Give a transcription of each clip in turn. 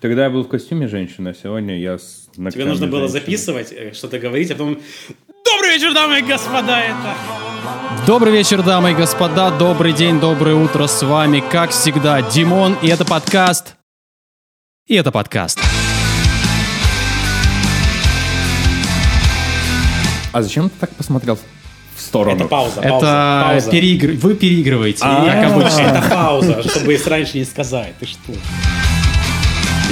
Тогда я был в костюме женщины, а сегодня я с Тебе нужно было женщины. записывать, э, что-то говорить, а потом... Добрый вечер, дамы и господа! Это... Добрый вечер, дамы и господа, добрый день, доброе утро, с вами, как всегда, Димон, и это подкаст, и это подкаст. А зачем ты так посмотрел в сторону? Это пауза, это пауза, пауза. переигр- вы переигрываете, А. как обычно. Это пауза, чтобы раньше не сказать. Ты что?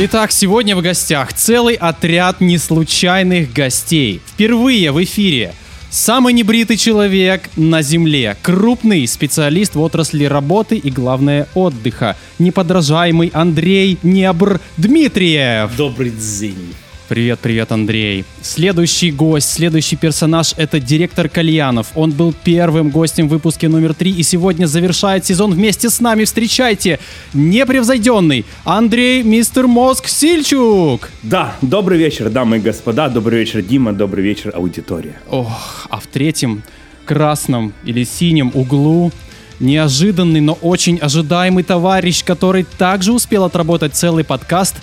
Итак, сегодня в гостях целый отряд неслучайных гостей. Впервые в эфире самый небритый человек на Земле, крупный специалист в отрасли работы и, главное, отдыха, неподражаемый Андрей Небр Дмитриев. Добрый день. Привет, привет, Андрей. Следующий гость, следующий персонаж — это директор Кальянов. Он был первым гостем в выпуске номер три и сегодня завершает сезон вместе с нами. Встречайте, непревзойденный Андрей Мистер Мозг Сильчук. Да, добрый вечер, дамы и господа, добрый вечер, Дима, добрый вечер, аудитория. Ох, а в третьем красном или синем углу неожиданный, но очень ожидаемый товарищ, который также успел отработать целый подкаст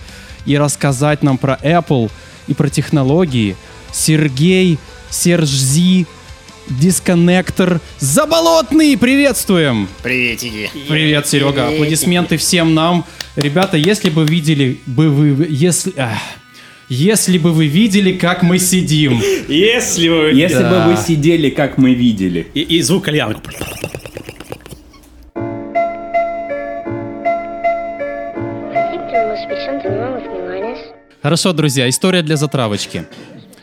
и рассказать нам про Apple и про технологии. Сергей Сержзи Дисконнектор Заболотный! Приветствуем! Приветики. Привет, Серега. Аплодисменты всем нам. Ребята, если бы видели бы вы... Если... ах, если бы вы видели, как мы сидим. Если вы... Если Да. бы вы сидели, как мы видели. И, и звук кальяна. Хорошо, друзья, история для затравочки.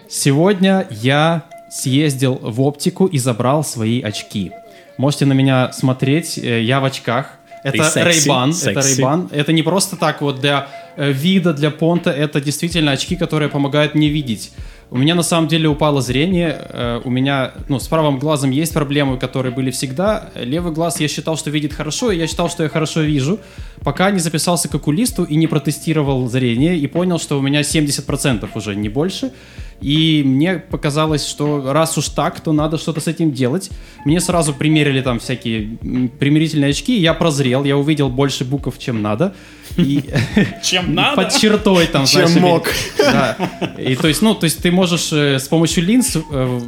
Сегодня я съездил в оптику и забрал свои очки. Можете на меня смотреть, э, я в очках. Это Ray-Ban, это. Ray-Ban. Это не просто так вот для э, вида, для понта, это действительно очки, которые помогают мне видеть. У меня на самом деле упало зрение, э, у меня, ну, с правым глазом есть проблемы, которые были всегда. Левый глаз я считал, что видит хорошо, и я считал, что я хорошо вижу, пока не записался к окулисту и не протестировал зрение, и понял, что у меня 70% уже, не больше. И мне показалось, что раз уж так, то надо что-то с этим делать. Мне сразу примерили там всякие примирительные очки, я прозрел, я увидел больше букв, чем надо. И Чем надо? под чертой там, Чем знаешь, мог. Да. И то есть, ну, то есть ты можешь э, с помощью линз э,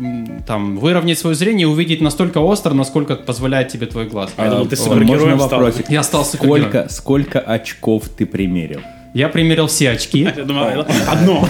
там выровнять свое зрение и увидеть настолько остро, насколько позволяет тебе твой глаз. Я думал, ты А, супергероем стал. вопросик? Я стал супергероем. Сколько очков ты примерил? Я примерил все очки. Одно.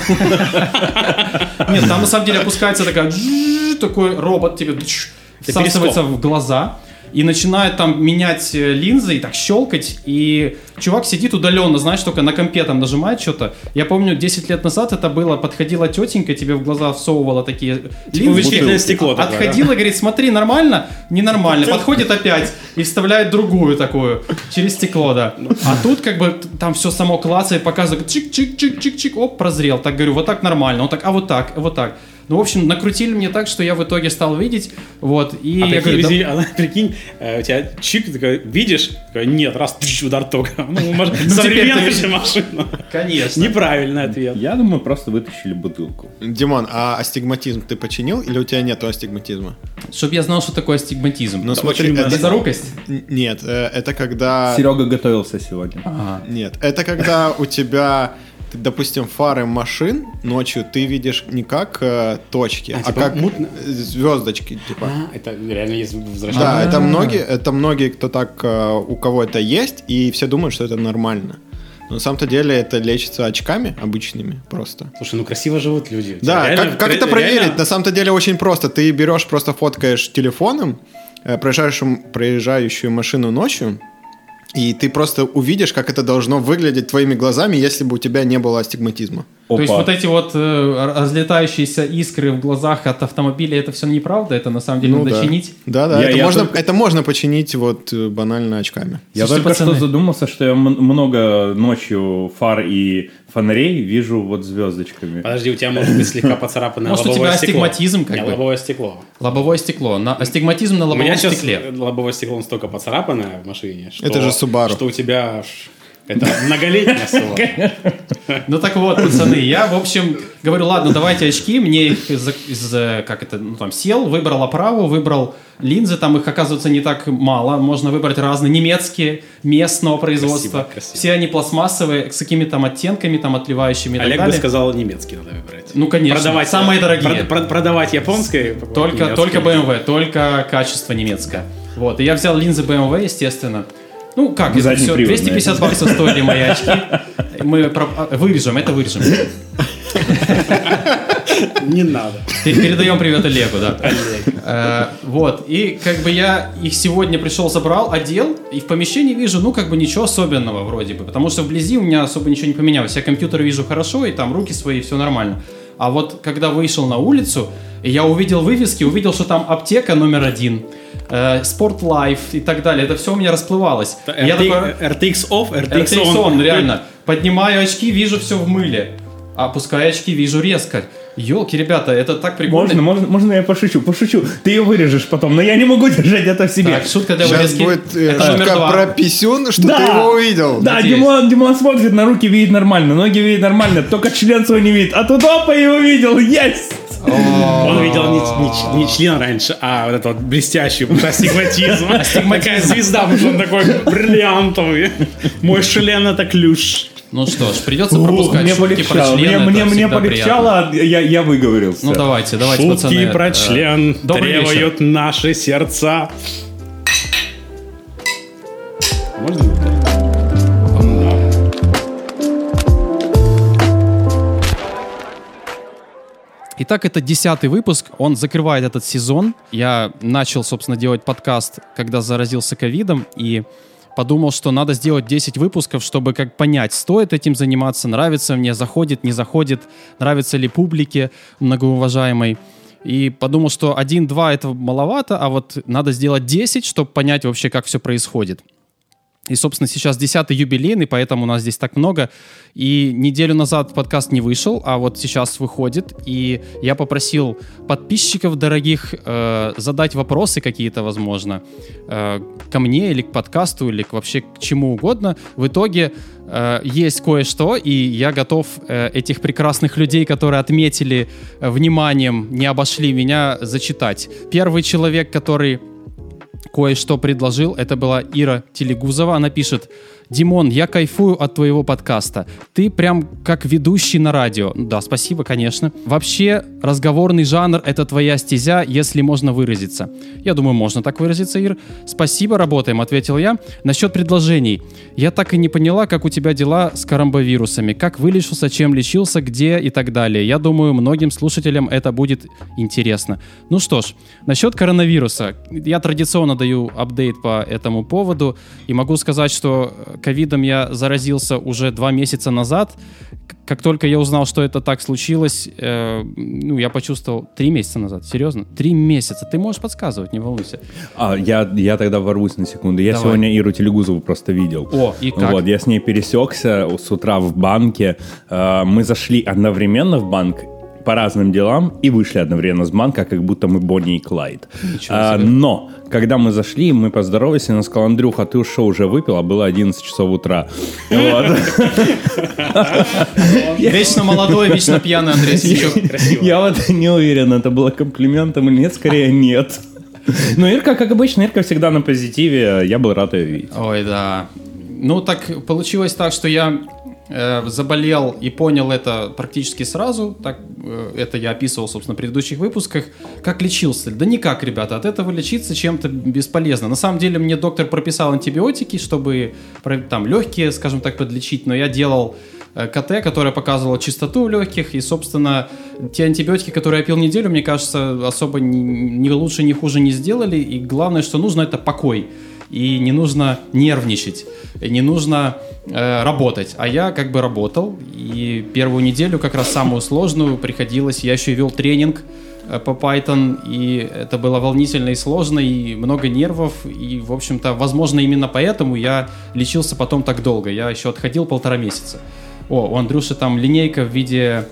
Нет, там на самом деле опускается такая такой робот тебе дж, всасывается в глаза и начинает там менять э, линзы и так щелкать. И чувак сидит удаленно, знаешь, только на компе там нажимает что-то. Я помню, 10 лет назад это было, подходила тетенька, тебе в глаза всовывала такие линзы. увеличительное стекло такое, Отходила, говорит, смотри, нормально? Ненормально. Подходит опять и вставляет другую такую через стекло, да. А тут как бы там все само клацает, показывает чик-чик-чик-чик-чик, оп, прозрел. Так говорю, вот так нормально, вот так, а вот так, вот так. Ну, в общем, накрутили мне так, что я в итоге стал видеть, вот, и А я прикинь, говорю, да- извини, а, прикинь, э, у тебя чик, ты такой, видишь? Такой, Нет, раз, тыщ, удар тока. Ну, может, теперь современная же машина. конечно. Неправильный ответ. Я думаю, просто вытащили бутылку. Димон, а астигматизм ты починил или у тебя нету астигматизма? Чтобы я знал, что такое астигматизм. Ну смотри, это- Близорукость? Нет, э, это когда... Серега готовился сегодня. Нет, это когда у тебя, ты, допустим, фары машин ночью ты видишь не как э, точки, а, типа как мутно? звездочки, типа. А, Это реально есть Да, это многие, это многие, кто так, э, у кого это есть, и все думают, что это нормально. Но на самом-то деле это лечится очками обычными просто. Слушай, ну красиво живут люди. Да, реально- как, как это проверить? реально- На самом-то деле очень просто. Ты берешь, просто фоткаешь телефоном э, проезжающую, проезжающую машину ночью, и ты просто увидишь, как это должно выглядеть твоими глазами, если бы у тебя не было астигматизма. То есть Опа. вот эти вот э, разлетающиеся искры в глазах от автомобиля, это все неправда? Это на самом деле надо Ну да. чинить? Да, да, Я- это, я можно, только- это можно починить вот э, банально очками. Я Слушайте, только что пацаны. задумался, что я много ночью фар и фонарей вижу вот звездочками. Подожди, у тебя может быть слегка поцарапанное Может, у тебя астигматизм как бы? лобовое стекло. Лобовое стекло. На, астигматизм на У меня лобовом сейчас стекле. лобовое стекло настолько поцарапанное в машине, что, Это же Subaru. что у тебя Это многолетняя ссылка. Ну так вот, пацаны, я, в общем, говорю, ладно, давайте очки, мне их из, из, как это, ну там, сел, выбрал оправу, выбрал линзы, там их, оказывается, не так мало, можно выбрать разные, немецкие, местного производства, Красиво, красиво. все они пластмассовые, с какими там оттенками, там, отливающими и так Олег бы далее. сказал, немецкий надо выбирать. Ну, конечно, Продавать, самые дорогие. прод- прод- продавать японское. Только, только BMW, только качество немецкое. Вот, и я взял линзы BMW, естественно. Ну, как, это все, Заднеприводные. 250 баксов стоили мои очки. Мы про- а, вырежем, это вырежем. Не надо. Пер- Передаем привет Олегу, да. Э, Вот, и как бы я их сегодня пришел, забрал, одел, и в помещении вижу, ну, как бы ничего особенного вроде бы, потому что вблизи у меня особо ничего не поменялось. Я компьютер вижу хорошо, и там руки свои, все нормально. А вот когда вышел на улицу, и я увидел вывески, увидел, что там аптека номер один, Sport Life и так далее. Это все у меня расплывалось. И я такой, RTX off, RTX, RTX on. on, реально. Поднимаю очки, вижу все в мыле. Опускаю очки, вижу резко. Елки, ребята, это так прикольно. Можно, можно, можно я пошучу? Пошучу. Ты ее вырежешь потом, но я не могу держать это в себе. Так, шутка для Сейчас вырезки. будет э, Это шутка два. про писюн, что ты его увидел. Да, Надеюсь. Димон, Димон смотрит на руки, видит нормально, ноги видит нормально, только член свой не видит. А тут опа, его видел, есть! Он видел не, не- не член раньше, а вот это вот блестящий вот астигматизм. Такая звезда, потому что он такой бриллиантовый. Мой член это ключ. Ну что ж, придется Ух, пропускать мне полегчало, мне, мне, мне полегчало, а я, я выговорился. Ну давайте, давайте, Шутки пацаны. про э, член добрый вечер. требуют наши сердца. Можно? Итак, это десятый выпуск, он закрывает этот сезон. Я начал, собственно, делать подкаст, когда заразился ковидом, и подумал, что надо сделать 10 выпусков, чтобы как понять, стоит этим заниматься, нравится мне, заходит, не заходит, нравится ли публике многоуважаемой. И подумал, что 1-2 этого маловато, а вот надо сделать 10, чтобы понять вообще, как все происходит. И, собственно, сейчас 10-й юбилейный, поэтому у нас здесь так много. И неделю назад подкаст не вышел, а вот сейчас выходит. И я попросил подписчиков дорогих э, задать вопросы какие-то, возможно, э, ко мне или к подкасту, или к вообще к чему угодно. В итоге э, есть кое-что, и я готов э, этих прекрасных людей, которые отметили э, вниманием, не обошли меня, зачитать. Первый человек, который кое-что предложил. Это была Ира Телегузова. Она пишет, Димон, я кайфую от твоего подкаста. Ты прям как ведущий на радио. Да, спасибо, конечно. Вообще, разговорный жанр — это твоя стезя, если можно выразиться. Я думаю, можно так выразиться, Ир. Спасибо, работаем, ответил я. Насчет предложений. Я так и не поняла, как у тебя дела с коронавирусами. Как вылечился, чем лечился, где и так далее. Я думаю, многим слушателям это будет интересно. Ну что ж, насчет коронавируса. Я традиционно даю апдейт по этому поводу. И могу сказать, что ковидом я заразился уже два месяца назад. Как только я узнал, что это так случилось, э, ну, я почувствовал... Три месяца назад, серьезно? Три месяца. Ты можешь подсказывать, не волнуйся. А, я, я тогда ворвусь на секунду. Я Давай. сегодня Иру Телегузову просто видел. О, и как? Вот, я с ней пересекся с утра в банке. Э, Мы зашли одновременно в банк по разным делам и вышли одновременно с банка, как будто мы Бонни и Клайд. А, но, когда мы зашли, мы поздоровались, и она сказала, Андрюха, ты что, уже выпил? А было 11 часов утра. Вечно молодой, вечно пьяный Андрей. Я вот не уверен, это было комплиментом или нет, скорее нет. Но Ирка, как обычно, Ирка всегда на позитиве. Я был рад ее видеть. Ой, да. Ну, так получилось так, что я заболел и понял это практически сразу. Так, э, это я описывал, собственно, в предыдущих выпусках. Как лечился? Да никак, ребята. От этого лечиться чем-то бесполезно. На самом деле мне доктор прописал антибиотики, чтобы там легкие, скажем так, подлечить. Но я делал э, КТ, которая показывала чистоту легких, и, собственно, те антибиотики, которые я пил неделю, мне кажется, особо ни, ни лучше, ни хуже не сделали, и главное, что нужно, это покой, и не нужно нервничать, не нужно э, работать, а я как бы работал, и первую неделю, как раз самую сложную, приходилось, я еще вел тренинг, э, по Python, и это было волнительно и сложно, и много нервов, и, в общем-то, возможно, именно поэтому я лечился потом так долго. Я еще отходил полтора месяца. О, у Андрюши там линейка в виде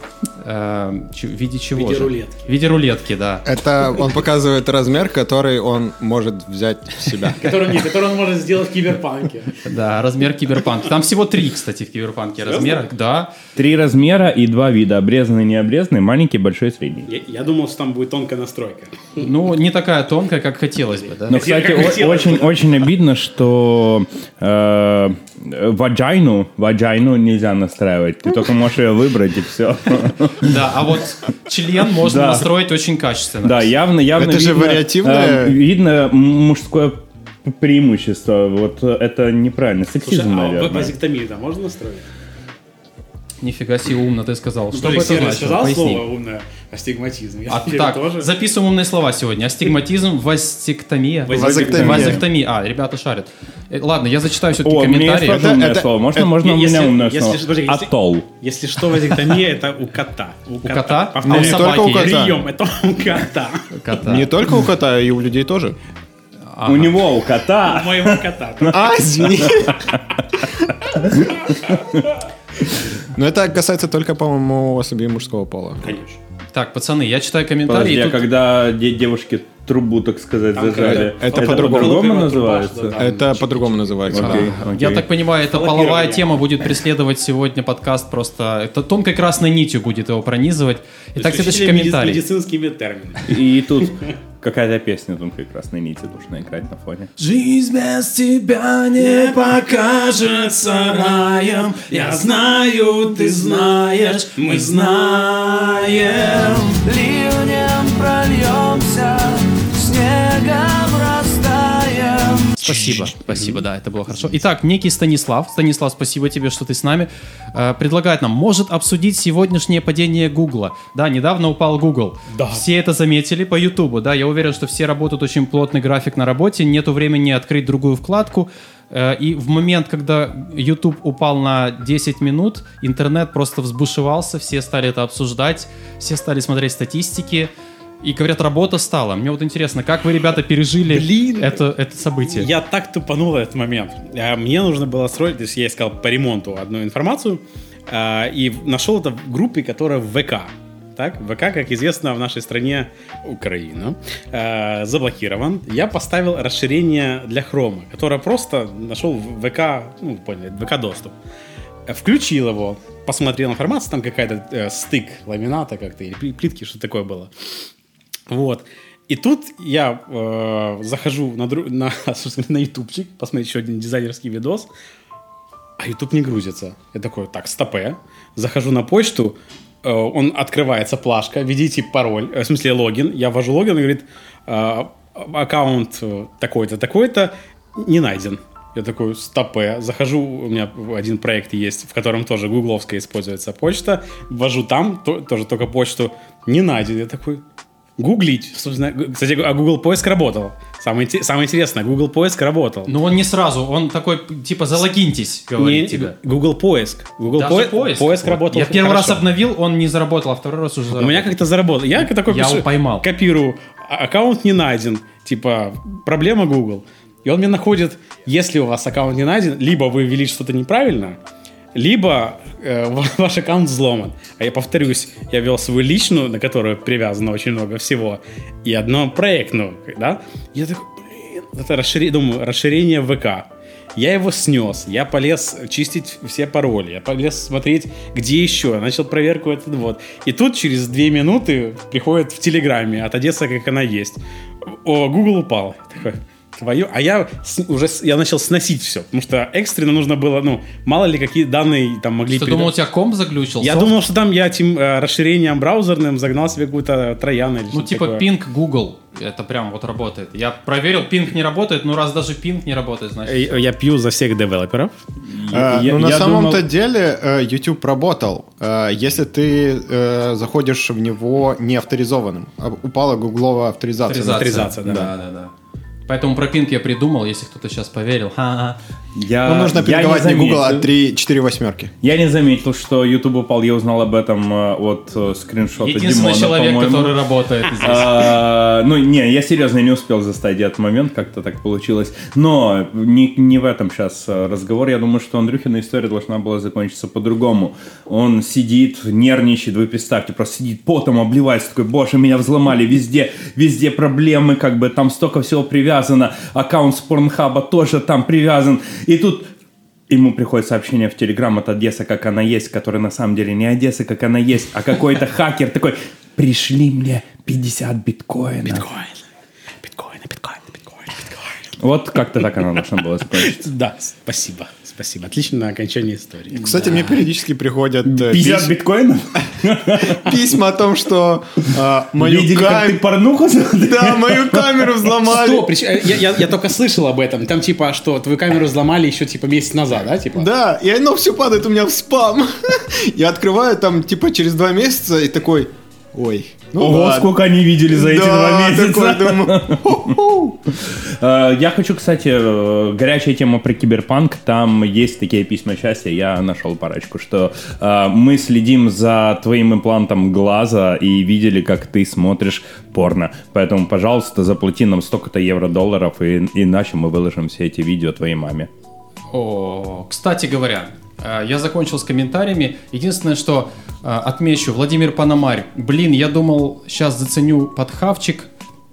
Э, ч- в виде чего В виде же? рулетки. В виде рулетки, да. Это он показывает размер, который он может взять в себя. Который, нет, который он может сделать в киберпанке. Да, размер киберпанк. Там всего три, кстати, в киберпанке размера. Да. Три размера и два вида. Обрезанный, необрезанный, маленький, большой, средний. Я, я думал, что там будет тонкая настройка. Ну, не такая тонкая, как хотелось бы, да. Но, кстати, как о- хотелось. очень, очень обидно, что э, ваджайну, ваджайну нельзя настраивать. Ты только можешь ее выбрать, и все. Да, а вот член можно Да. настроить очень качественно. Да, явно, явно Это же видно, вариативное- э, видно мужское преимущество. Вот э, это неправильно. Сексизм, а наверное. вазектомию там можно настроить? Нифига себе умно ты сказал. Что Подожди, бы это значило? сказал Поясни. слово умное? Астигматизм. Я А, так, тоже. записываем умные слова сегодня. Астигматизм, вастектомия. Вазектомия. Вазектомия. А, ребята шарят. Э, Ладно, я зачитаю все-таки О, у меня есть комментарии. тоже умное Это- слово. Можно, это- можно у если- меня умное если- слово? подожди, если- Атолл. Если что, вазектомия это у кота. У, кота? А у только у собаки кота. Прием, это у кота. Кота. Не только у кота, и у людей тоже. У него, у У кота. моего кота. А, извини. Но это касается только, по-моему, особей мужского пола. Конечно. Так, пацаны, я читаю комментарии. Подожди, а тут- когда де- девушки трубу, так сказать, Там зажали, это- это по-другому. называется? труба, да. Это по-другому называется. Окей, Я окей. так понимаю, это Лоббирование. половая тема будет преследовать сегодня подкаст просто... Это тонкой красной нитью будет его пронизывать. Итак, следующий комментарий. Медицинскими терминами. И тут какая-то песня тонкой красной нити должна играть на фоне. Жизнь без тебя не покажется раем. Я знаю, ты знаешь, мы знаем. Ливнем прольемся, Спасибо, спасибо, да, это было хорошо. Итак, некий Станислав. Станислав, спасибо тебе, что ты с нами. Э, предлагает нам, может обсудить сегодняшнее падение Гугла. Да, недавно упал Google. Да. Все это заметили по Ютубу, да, я уверен, что все работают очень плотный график на работе, нету времени открыть другую вкладку, Э, и в момент, когда YouTube упал на 10 минут, интернет просто взбушевался, все стали это обсуждать, все стали смотреть статистики, и говорят, работа стала. Мне вот интересно, как вы, ребята, пережили Блин. это, это событие? Я так тупанул этот момент. А, Мне нужно было строить, то есть я искал по ремонту одну информацию, а, и нашел это в группе, которая в ВК. Так, ВК, как известно, в нашей стране Украина э, заблокирован. Я поставил расширение для хрома, которое просто нашел в ВК, ну, поняли, ВК доступ. Включил его, посмотрел информацию, там какая-то э, стык ламината как-то, или пли- плитки, что такое было. Вот. И тут я э, захожу на, дру- на, на ютубчик, посмотреть еще один дизайнерский видос, а YouTube не грузится. Я такой, так, стопе. Захожу на почту, э, он открывается плашка, введите пароль, э, в смысле логин. Я ввожу логин, и говорит, э, аккаунт э, такой-то, такой-то не найден. Я такой, стопе. Захожу, у меня один проект есть, в котором тоже гугловская используется почта. Ввожу там, то- тоже только почту, не найден. Я такой, гуглить. Собственно, кстати, а Google поиск работал. Самое, самое интересное, Google поиск работал. Но он не сразу, он такой, типа, залогиньтесь, говорит Не, тебе. Google поиск. Google Даже поиск? поиск Вот. работал. Я первый раз хорошо. обновил, он не заработал, а второй раз уже У заработал. меня как-то заработал. Я такой Я пишу, его поймал. копирую, а- аккаунт не найден. Типа, проблема Google. И он мне находит, если у вас аккаунт не найден, либо вы ввели что-то неправильно, либо э, ва- ваш аккаунт взломан. А я повторюсь, я вел свою личную, на которую привязано очень много всего, и одну проектную, да? Я такой, блин, это расширение, думаю, расширение ВК. Я его снес, я полез чистить все пароли, я полез смотреть, где еще, начал проверку этот вот. И тут через две минуты приходит в Телеграме от Одессы, как она есть. О, Google упал. Такой, твою, а я с- уже с- я начал сносить все, потому что экстренно нужно было, ну, мало ли какие данные там могли Ты думал, у тебя комп заглючил? Я софт? думал, что там я этим э, расширением браузерным загнал себе какую-то троян или Ну, что-то типа такое. пинг Google. Это прям вот работает. Я проверил, пинг не работает, но раз даже пинг не работает, значит... Э, Я пью за всех девелоперов. Э, Я- ну, на я самом-то думал- деле э, YouTube работал. Э, Если ты э, заходишь в него не авторизованным. А Упала гугловая авторизация. Авторизация, да. да, да, да. Поэтому про пинг я придумал, если кто-то сейчас поверил. Ха-ха. Я, Ну, нужно я пинговать не Google, а заметил- 3, 4 восьмерки. Я не заметил, что YouTube упал. Я узнал об этом э, от э, скриншота Единственный Димона, человек, по-моему. который работает здесь. А, ну, не, я серьезно не успел застать этот момент, как-то так получилось. Но не, не в этом сейчас разговор. Я думаю, что Андрюхина история должна была закончиться по-другому. Он сидит, нервничает, вы представьте, просто сидит потом, обливается, такой, боже, меня взломали везде, везде проблемы, как бы там столько всего привязано, аккаунт с Порнхаба тоже там привязан. И тут Ему приходит сообщение в Телеграм от Одессы, как она есть, который на самом деле не Одесса, как она есть, а какой-то хакер такой, пришли мне 50 биткоинов. Биткоин. Биткоин, биткоин, биткоин, биткоин. Вот как-то так она должна была закончиться. Да, спасибо. Спасибо. Отличное окончание истории. Кстати, мне периодически приходят э, 50 пись- биткоинов? письма о том, что а, мою Видели, как ты кам- порнуху? Да, мою камеру взломали. Прич- э, Я, я- я только слышал об этом. Там типа, что твою камеру взломали еще типа месяц назад, да? Типа? Да, и оно все падает у меня в спам. Я открываю там типа через два месяца и такой, ой, ну Ого, ладно. сколько они видели за эти два Да, месяца. думаю, ху-ху. Э, Я хочу, кстати, э, горячая тема про киберпанк. Там есть такие письма счастья. Я нашел парочку, что э, мы следим за твоим имплантом глаза и видели, как ты смотришь порно. Поэтому, пожалуйста, заплати нам столько-то евро-долларов, и, иначе мы выложим все эти видео твоей маме. О, кстати говоря, я закончил с комментариями. Единственное, что э, отмечу, Владимир Панамарь. Блин, я думал, сейчас заценю подхавчик.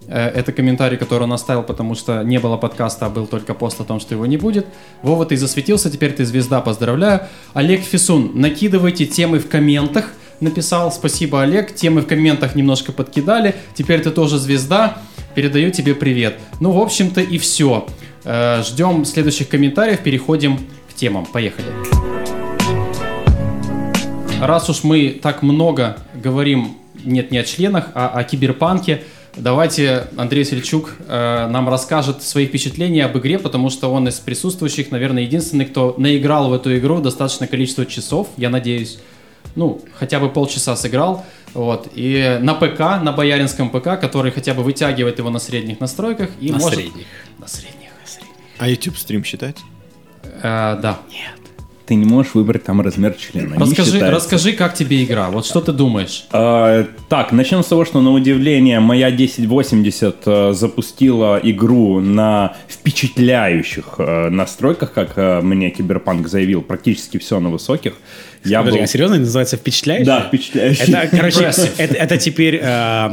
Э, Это комментарий, который он оставил, потому что не было подкаста, а был только пост о том, что его не будет. Вова, ты засветился, теперь ты звезда, поздравляю. Олег Фисун, накидывайте темы в комментах. Написал, спасибо, Олег. Темы в комментах немножко подкидали. Теперь ты тоже звезда. Передаю тебе привет. Ну, в общем-то, и все. Ждем следующих комментариев. Переходим к темам. Поехали. Раз уж мы так много говорим, нет, не о членах, а о киберпанке, давайте Андрей Сельчук э, нам расскажет свои впечатления об игре, потому что он из присутствующих, наверное, единственный, кто наиграл в эту игру достаточное количество часов, я надеюсь. Ну, хотя бы полчаса сыграл. Вот. И на ПК, на бояринском ПК, который хотя бы вытягивает его на средних настройках. И На может... средних. На средних. на средних. А YouTube стрим считается? Э, да. Ты не можешь выбрать там размер члена. не Расскажи, считается. расскажи, как тебе игра. Вот что ты думаешь? А, так, начнем с того, что на удивление моя 1080 э, запустила игру на впечатляющих э, настройках, как э, мне Киберпанк заявил, практически все на высоких. Я Подожди, был... а серьезно называется впечатляющий? Да, впечатляющий. Это, короче, это, это теперь э,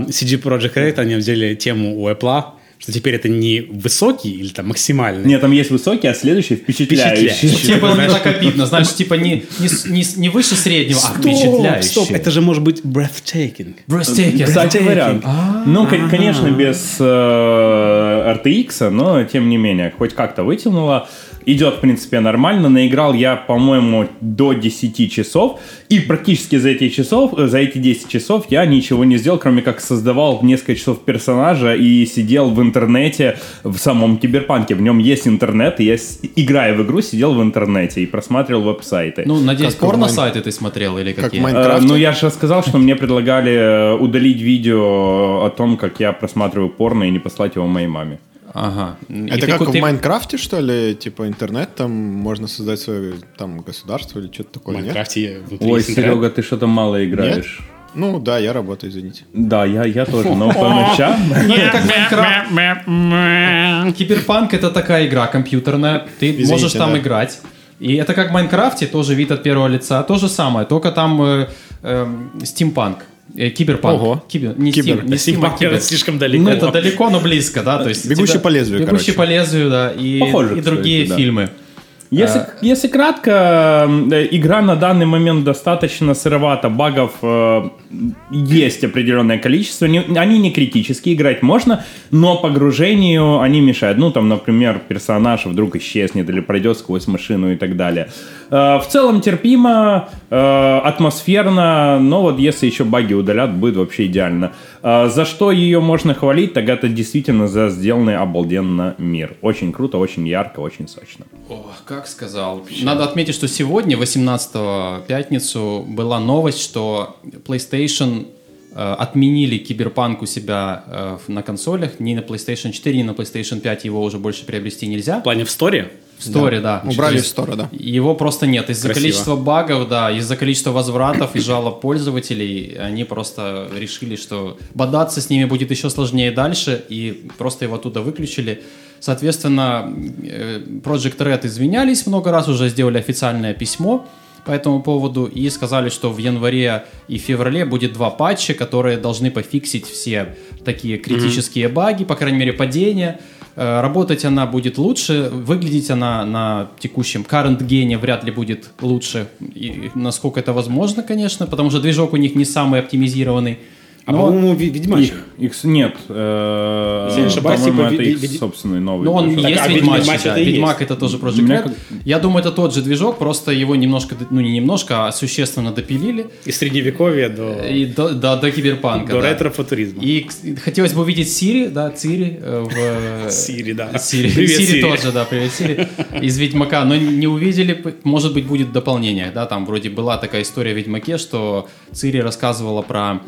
CD Projekt Red, они взяли тему у Apple, что теперь это не высокий или там максимальный. Нет, там есть высокий, а следующий впечатляющий. Впечатляющий. Тебе было не Знаешь- так обидно, знаешь, типа не, не, не, не выше среднего, а Стоп, впечатляющий. стоп, это же может быть breathtaking. Breathtaking. Кстати, вариант. Ну, кон- конечно, без э, RTX, но тем не менее, хоть как-то вытянуло. Идет, в принципе, нормально. Наиграл я, по-моему, до 10 часов. И практически за эти часов, э, за эти 10 часов я ничего не сделал, кроме как создавал несколько часов персонажа и сидел в интернете в самом киберпанке. В нем есть интернет, и я, играя в игру, сидел в интернете и просматривал веб-сайты. Ну, надеюсь, Как порно-сайты ты смотрел или Как какие? Э, Ну, я же сказал, что мне предлагали э, удалить видео о том, как я просматриваю порно и не послать его моей маме. Ага. Это как в Minecraft е, что ли? Типа интернет, там можно создать свое там государство или что-то В такое, нет? Minecraft е внутри Ой. Серега, ты что-то мало играешь. Ну да, я работаю, извините. Да, я, я тоже, но по ночам. Ну. Киберпанк это такая игра компьютерная. Ты можешь там играть. И это как в Minecraft е, тоже вид от первого лица. То же самое, только там э, эм, стимпанк. Э, киберпанк. Ого. Кибер, не Кибер. стим, не стим, а кибер. это слишком далеко. Ну, это далеко, но близко, да. То есть Бегущий тебя- по лезвию, Бегущий короче. по лезвию, да. И, Похоже, и кстати, другие да. фильмы. Если, если кратко, э, игра на данный момент достаточно сыровата, багов э, есть определенное количество, Не- они не критические, играть можно, но погружению они мешают. Ну, там, например, персонаж вдруг исчезнет или пройдет сквозь машину и так далее. Э, в целом терпимо, э, атмосферно, но вот если еще баги удалят, будет вообще идеально. Э, за что ее можно хвалить, так это действительно за сделанный обалденно мир. Очень круто, очень ярко, очень сочно. О, как сказал. Надо отметить, что сегодня, 18 пятницу, была новость, что PlayStation отменили киберпанк у себя на консолях. Ни на PlayStation 4, ни на PlayStation 5 его уже больше приобрести нельзя. В плане в сторе? В сторе, да. Убрали из стора, да. Его просто нет. Из-за Красиво. количества багов, да, из-за количества возвратов и жалоб пользователей, они просто решили, что бодаться с ними будет еще сложнее дальше, и просто его оттуда выключили. Соответственно, э, Project Red извинялись много раз, уже сделали официальное письмо по этому поводу и сказали, что в январе и феврале будет два патча, которые должны пофиксить все такие критические баги, по крайней мере падения. Э, Работать она будет лучше, выглядеть она на текущем current гене вряд ли будет лучше, и насколько это возможно, конечно, потому что движок у них не самый оптимизированный. А Но- по-моему, Ви- Ведьмач. Их, их нет. э, Если не ошибаюсь, типа, это их ви- собственный новый. Ну, он движок. есть а Ведьмач, Ведьмач да. это Ведьмак есть. это тоже Project Red. как- Я думаю, это тот же движок, просто его немножко, ну не немножко, а существенно допилили. Из средневековья до, И до, до, до киберпанка. до да. ретро-футуризма. И хотелось бы увидеть Цири, да, Цири э, в... Цири, да. Сири. Привет, Сири Сири. тоже, да, привет, Сири. Из Ведьмака, но не увидели, может быть, будет дополнение, да, там вроде была такая история в Ведьмаке, что Цири рассказывала про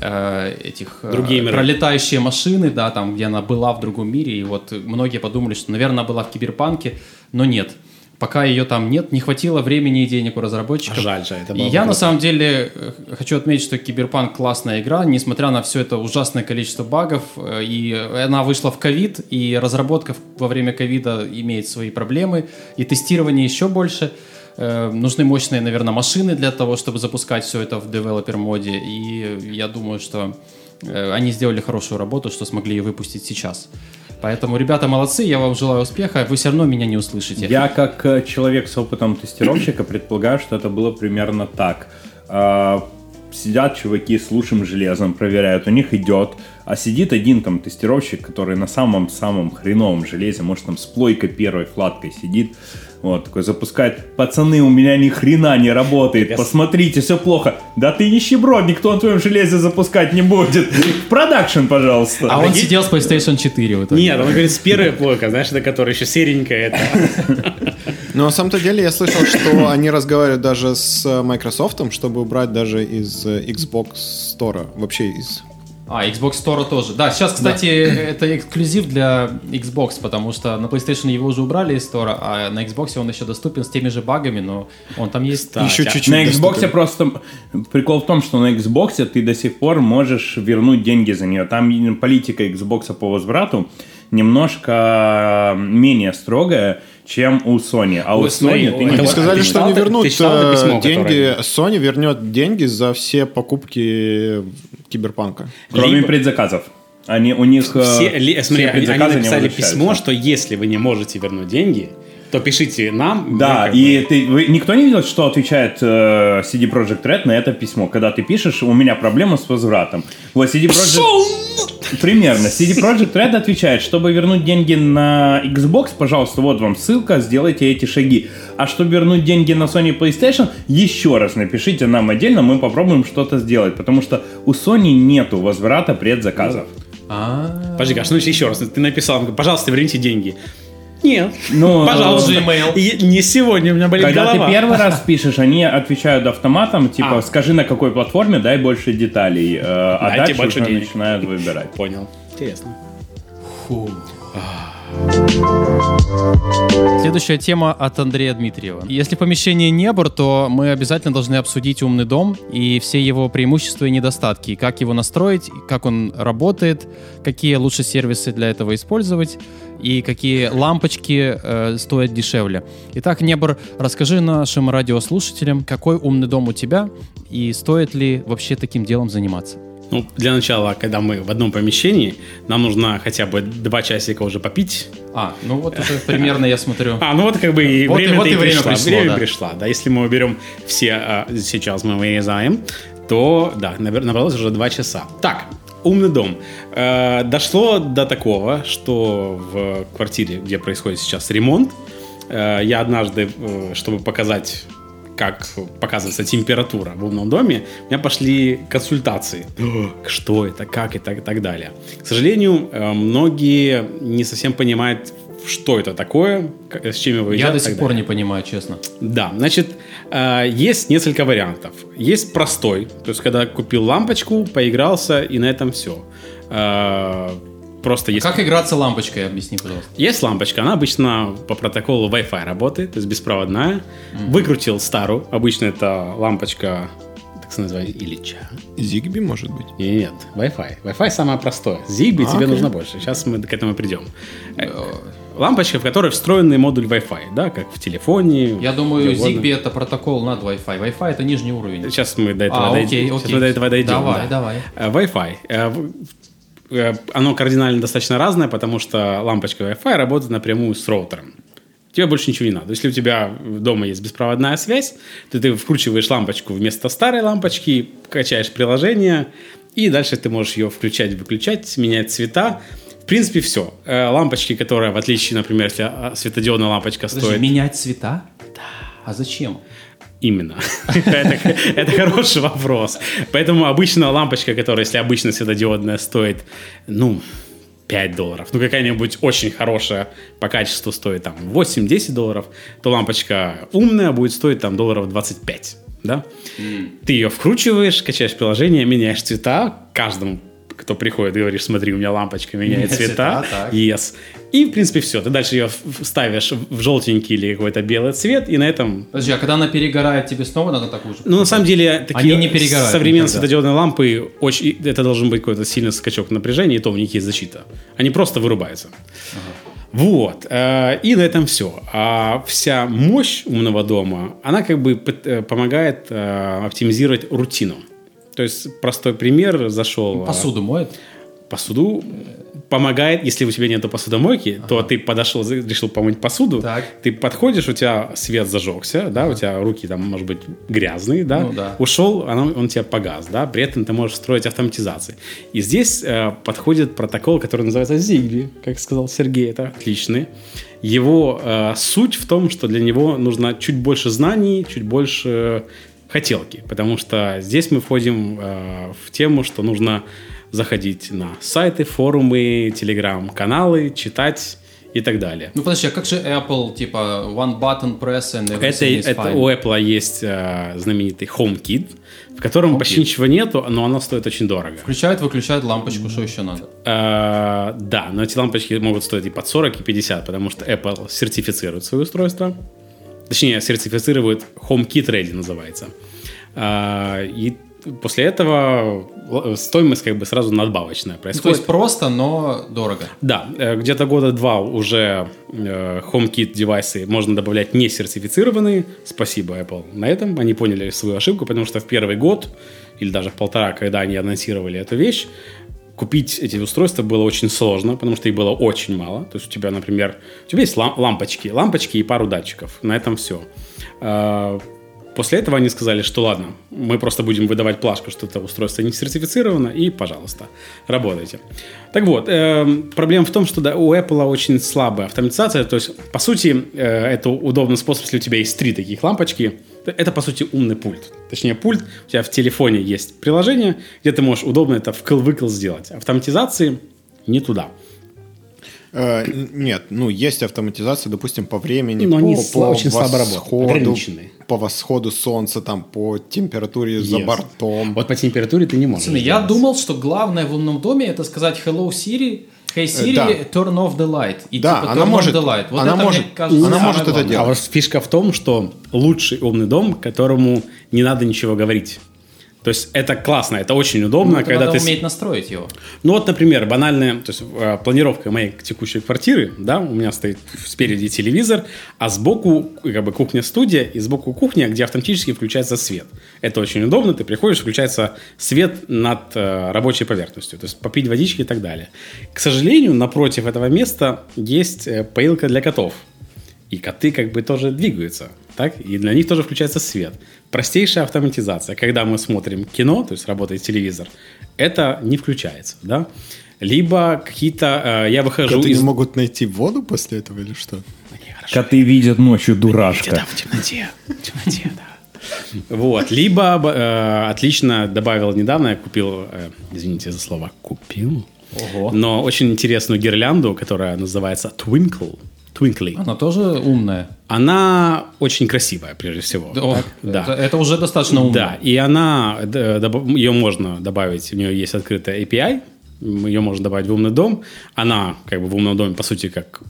э, этих... э, Другие миры. Про летающие машины, да, там, где она была в другом мире, и вот многие подумали, что, наверное, она была в Киберпанке, но нет. Пока ее там нет, не хватило времени и денег у разработчиков. А жаль же, это И было бы я на самом деле э, хочу отметить, что Киберпанк классная игра, несмотря на все это ужасное количество багов, и она вышла в ковид, и разработка во время ковида имеет свои проблемы, и тестирование еще больше. Э, Нужны мощные, наверное, машины для того, чтобы запускать все это в developer mode, и я думаю, что э, они сделали хорошую работу, что смогли ее выпустить сейчас. Поэтому, ребята, молодцы, я вам желаю успеха, вы все равно меня не услышите. Я как э, человек с опытом тестировщика предполагаю, что это было примерно так. А, Сидят чуваки с лучшим железом, проверяют, у них идет, а сидит один там тестировщик, который на самом-самом хреновом железе, может там с плойкой первой флаткой сидит, вот, такой запускает, пацаны, у меня ни хрена не работает, посмотрите, все плохо. Да ты нищеброд, никто на твоем железе запускать не будет. Production, пожалуйста. А он сидел с PlayStation 4 в итоге. Нет, он говорит, с первой плойка, знаешь, это которая еще серенькая. Это. Но на самом-то деле я слышал, что они разговаривают даже с Microsoft, чтобы убрать даже из Xbox Store, вообще из... А, Xbox Store тоже. Да, сейчас, кстати, это эксклюзив для Xbox, потому что на PlayStation его уже убрали из Store, а на Xbox он еще доступен с теми же багами, но он там есть. Да, Еще тя- чуть-чуть На Xbox доступен. просто прикол в том, что на Xbox ты до сих пор можешь вернуть деньги за нее. Там политика Xbox по возврату немножко менее строгая, чем у Sony. А у Ой, смотри, Sony ты не это Они сказали, что это- вернут э, письмо, деньги, которое- Sony вернет деньги за все покупки Киберпанка. Кроме Либо- предзаказов. Они, у них э, Все, ли- все смотри, они, они предзаказы не написали письмо, что если вы не можете вернуть деньги, то пишите нам. Да, и бы- ты, вы- никто не видел, что отвечает э, CD Projekt Red на это письмо. Когда ты пишешь, у меня проблема с возвратом. Вот CD Projekt... Примерно. CD Projekt Red отвечает, чтобы вернуть деньги на Xbox, пожалуйста, вот вам ссылка, сделайте эти шаги. А чтобы вернуть деньги на Sony PlayStation, еще раз напишите нам отдельно, мы попробуем что-то сделать. Потому что у Sony нету возврата предзаказов. А, Подожди, Гаш, ну еще раз, ты написал, пожалуйста, верните деньги. Нет. Ну, Пожалуйста. Gmail. Не сегодня, у меня болит Когда голова. ты первый раз пишешь, они отвечают автоматом, типа, А. скажи на какой платформе, дай больше деталей, э, а Дайте дальше больше уже денег. начинают выбирать. Понял. Интересно. Следующая тема от Андрея Дмитриева. Если помещение Небор, то мы обязательно должны обсудить умный дом и все его преимущества и недостатки. Как его настроить, как он работает, какие лучше сервисы для этого использовать и какие лампочки э, стоят дешевле. Итак, Небор, расскажи нашим радиослушателям, какой умный дом у тебя и стоит ли вообще таким делом заниматься. Ну, для начала, когда мы в одном помещении, нам нужно хотя бы два часика уже попить. А, ну вот уже примерно я смотрю. А, ну вот как бы и Вот и- время, вот и время пришло, время да. пришло, да. Если мы уберем все, а, сейчас мы вырезаем, то, да, набралось уже два часа. Так, умный дом. Э, дошло до такого, что в квартире, где происходит сейчас ремонт, э, я однажды, э, чтобы показать как показывается температура в умном доме, у меня пошли консультации. Что это, как это и так далее. К сожалению, э, многие не совсем понимают, что это такое, с чем его едят. Я до сих пор далее. не понимаю, честно. Да, значит, э, есть несколько вариантов. Есть простой, то есть когда купил лампочку, поигрался и на этом все. Просто есть... Как играться лампочкой, объясни, пожалуйста. Есть лампочка, она обычно по протоколу Wi-Fi работает, то есть беспроводная. Выкрутил старую, обычно это лампочка, так называемая, Ильича. Зигби, может быть? Нет, Wi-Fi. Wi-Fi самое простое. Zigbee тебе окей. нужно больше. Сейчас мы к этому придем. Э, Лампочка, в которой встроенный модуль Wi-Fi, да, как в телефоне. Я думаю. Zigbee это протокол над Wi-Fi. Wi-Fi это нижний уровень. Сейчас мы до этого А, дойдем. окей, Сейчас окей. мы до этого дойдем. Давай, да. давай. Э, Wi-Fi. Э, э, Оно кардинально достаточно разное, потому что лампочка Wi-Fi работает напрямую с роутером. Тебе больше ничего не надо. Если у тебя дома есть беспроводная связь, то ты вкручиваешь лампочку вместо старой лампочки, качаешь приложение, и дальше ты можешь ее включать, выключать, менять цвета. В принципе, все. Лампочки, которые, в отличие, например, если а, светодиодная лампочка Подожди, стоит... менять цвета? Да. А зачем? Именно. это, хороший вопрос. Поэтому обычно лампочка, которая, если обычно светодиодная, стоит, ну, 5 долларов, ну, какая-нибудь очень хорошая по качеству стоит там 8-10 долларов, то лампочка умная будет стоить там долларов 25, да? Ты ее вкручиваешь, качаешь приложение, меняешь цвета каждому кто приходит, говоришь, смотри, у меня лампочка меняет цвета, цвета, так. yes. И, в принципе, все. Ты дальше ее ставишь в желтенький или какой-то белый цвет, и на этом Подожди, а когда она перегорает, тебе снова надо такую же? ну, на самом деле, такие Они не перегорают современные никогда. светодиодные лампы, очень, это должен быть какой-то сильный скачок напряжения, и то у них есть защита. Они просто вырубаются. Вот. э, И на этом все. А вся мощь умного дома, она как бы э, помогает э, оптимизировать рутину. То есть, простой пример, зашел... э, Посуду моет? посуду помогает, если у тебя нет посудомойки, то ты подошел, решил помыть посуду, Так. ты подходишь, у тебя свет зажегся, да, у тебя руки там, может быть, грязные, да, Ну да. ушел, оно, он тебя погас, да, при этом ты можешь строить автоматизации. И здесь э, подходит протокол, который называется Zigbee, как сказал Сергей, это отличный. Его э, суть в том, что для него нужно чуть больше знаний, чуть больше хотелки, потому что здесь мы входим э, в тему, что нужно заходить на сайты, форумы, телеграм-каналы, читать и так далее. Ну подожди, а как же Apple, типа, one button press and Это, это fine? у Apple есть э, знаменитый HomeKit, в котором почти ничего нету, но оно стоит очень дорого. Включает, выключает лампочку, что еще надо? Э, да, но эти лампочки могут стоить и под 40, и 50, потому что Apple сертифицирует свои устройства. Точнее, сертифицирует HomeKit Ready называется. Э, и после этого л- стоимость как бы сразу надбавочная Ну, то происходит. есть просто, но дорого. Да, э, где-то года два уже э, HomeKit девайсы можно добавлять не сертифицированные. Спасибо Apple на этом. Они поняли свою ошибку, потому что в первый год или даже в полтора, когда они анонсировали эту вещь, купить эти устройства было очень сложно, потому что их было очень мало. То есть у тебя, например, у тебя есть лам- лампочки, лампочки и пару датчиков. На этом все. После этого они сказали, что ладно, мы просто будем выдавать плашку, что это устройство не сертифицировано, и, пожалуйста, работайте. Так вот, эм, проблема в том, что да, у Apple очень слабая автоматизация, то есть, по сути, э, это удобный способ, если у тебя есть три таких лампочки, это, по сути, умный пульт. Точнее, пульт, у тебя в телефоне есть приложение, где ты можешь удобно это вкл-выкл сделать. Автоматизации не туда. Э, нет, ну, есть автоматизация, допустим, по времени, Но по, они сла- очень слабо работают, восходу, ограниченные. по восходу солнца, там, по температуре за Yes. бортом. Вот по температуре ты не можешь. Пацаны, я думал, что главное в умном доме это сказать Hello Siri, Hey Siri, да. turn off the light. И Да, типа, она может- the light. Вот она это, мне может- кажется, она может это главное. делать. А вот фишка в том, что лучший умный дом, которому не надо ничего говорить. То есть это классно, это очень удобно, Ну, когда надо ты... уметь настроить его. Ну вот, например, банальная, то есть э, планировка моей текущей квартиры, да, у меня стоит спереди телевизор, а сбоку как бы кухня-студия, и сбоку кухня, где автоматически включается свет. Это очень удобно, ты приходишь, включается свет над э, рабочей поверхностью, то есть попить водички и так далее. К сожалению, напротив этого места есть э, поилка для котов. И коты как бы тоже двигаются, так? И для них тоже включается свет. Простейшая автоматизация. Когда мы смотрим кино, то есть работает телевизор, это не включается, да? Либо какие-то... э, я выхожу Коты из... не могут найти воду после этого или что? Коты видят ночью дурашка. в темноте. В темноте, да. Вот. Либо э, отлично добавил недавно, я купил, э, извините за слово, купил, Ого. но очень интересную гирлянду, которая называется Twinkle. Twinkly. Она тоже умная. Она очень красивая, прежде всего. О? Да. Это, это уже достаточно умно. Да, и она, добав- ее можно добавить, у нее есть открытая API, ее можно добавить в умный дом. Она как бы в умном доме, по сути, как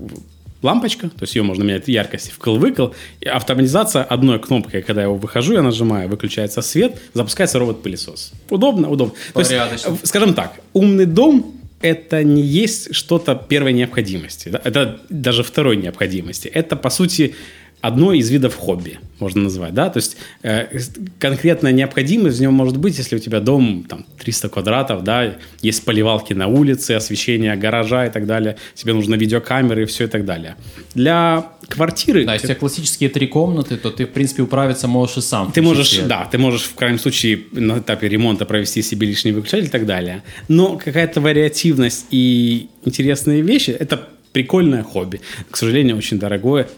лампочка, то есть ее можно менять яркость вкл-выкл. И автоматизация одной кнопкой, когда я его выхожу, я нажимаю, выключается свет, запускается робот-пылесос. Удобно, удобно. То есть, Порядочно. э, скажем так, умный дом это не есть что-то первой необходимости. да, Это даже второй необходимости. Это, по сути, одно из видов хобби, можно назвать. Да? То есть э, конкретная необходимость в нем может быть, если у тебя дом там, 300 квадратов, да, есть поливалки на улице, освещение гаража и так далее, тебе нужны видеокамеры и все и так далее. Для квартиры... Да, если у тебя классические три комнаты, то ты, в принципе, управиться можешь и сам. Ты можешь, свет. да, ты можешь в крайнем случае на этапе ремонта провести себе лишний выключатель и так далее. Но какая-то вариативность и интересные вещи – это прикольное хобби. К сожалению, очень дорогое,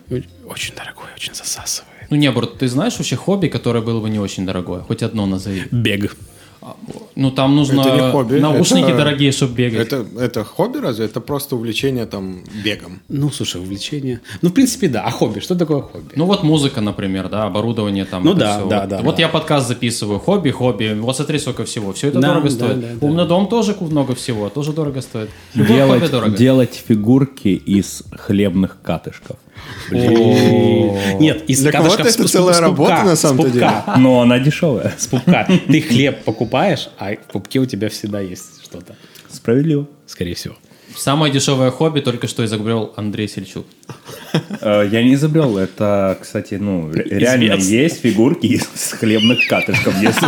очень дорогое, очень засасывает. Ну, не, Борт, ты знаешь вообще хобби, которое было бы не очень дорогое? Хоть одно назови. Бег. Ну, там нужно Это не хобби, наушники это- дорогие, чтобы бегать. Это, это хобби разве? Это просто увлечение там бегом. Ну, слушай, увлечение. Ну, в принципе, да. А хобби? Что такое хобби? Ну вот музыка, например, да, оборудование там. Ну да, всё. да, вот, да, Вот да. я подкаст записываю, хобби, хобби. Вот смотри, сколько всего. Все это Да, дорого да, стоит. да, да. Умный дом тоже много всего, тоже дорого стоит. Делать, дорого. делать фигурки из хлебных катышков. Нет, из Для кого-то это целая работа, на с самом-то пупка. Но она дешевая. С пупка. Ты хлеб покупаешь, а в пупке у тебя всегда есть что-то. Справедливо. Скорее всего. Самое дешевое хобби только что изобрел Андрей Сельчук. Э, Я не изобрел. Это, кстати, ну, ре- реально есть фигурки из хлебных катышков. Если,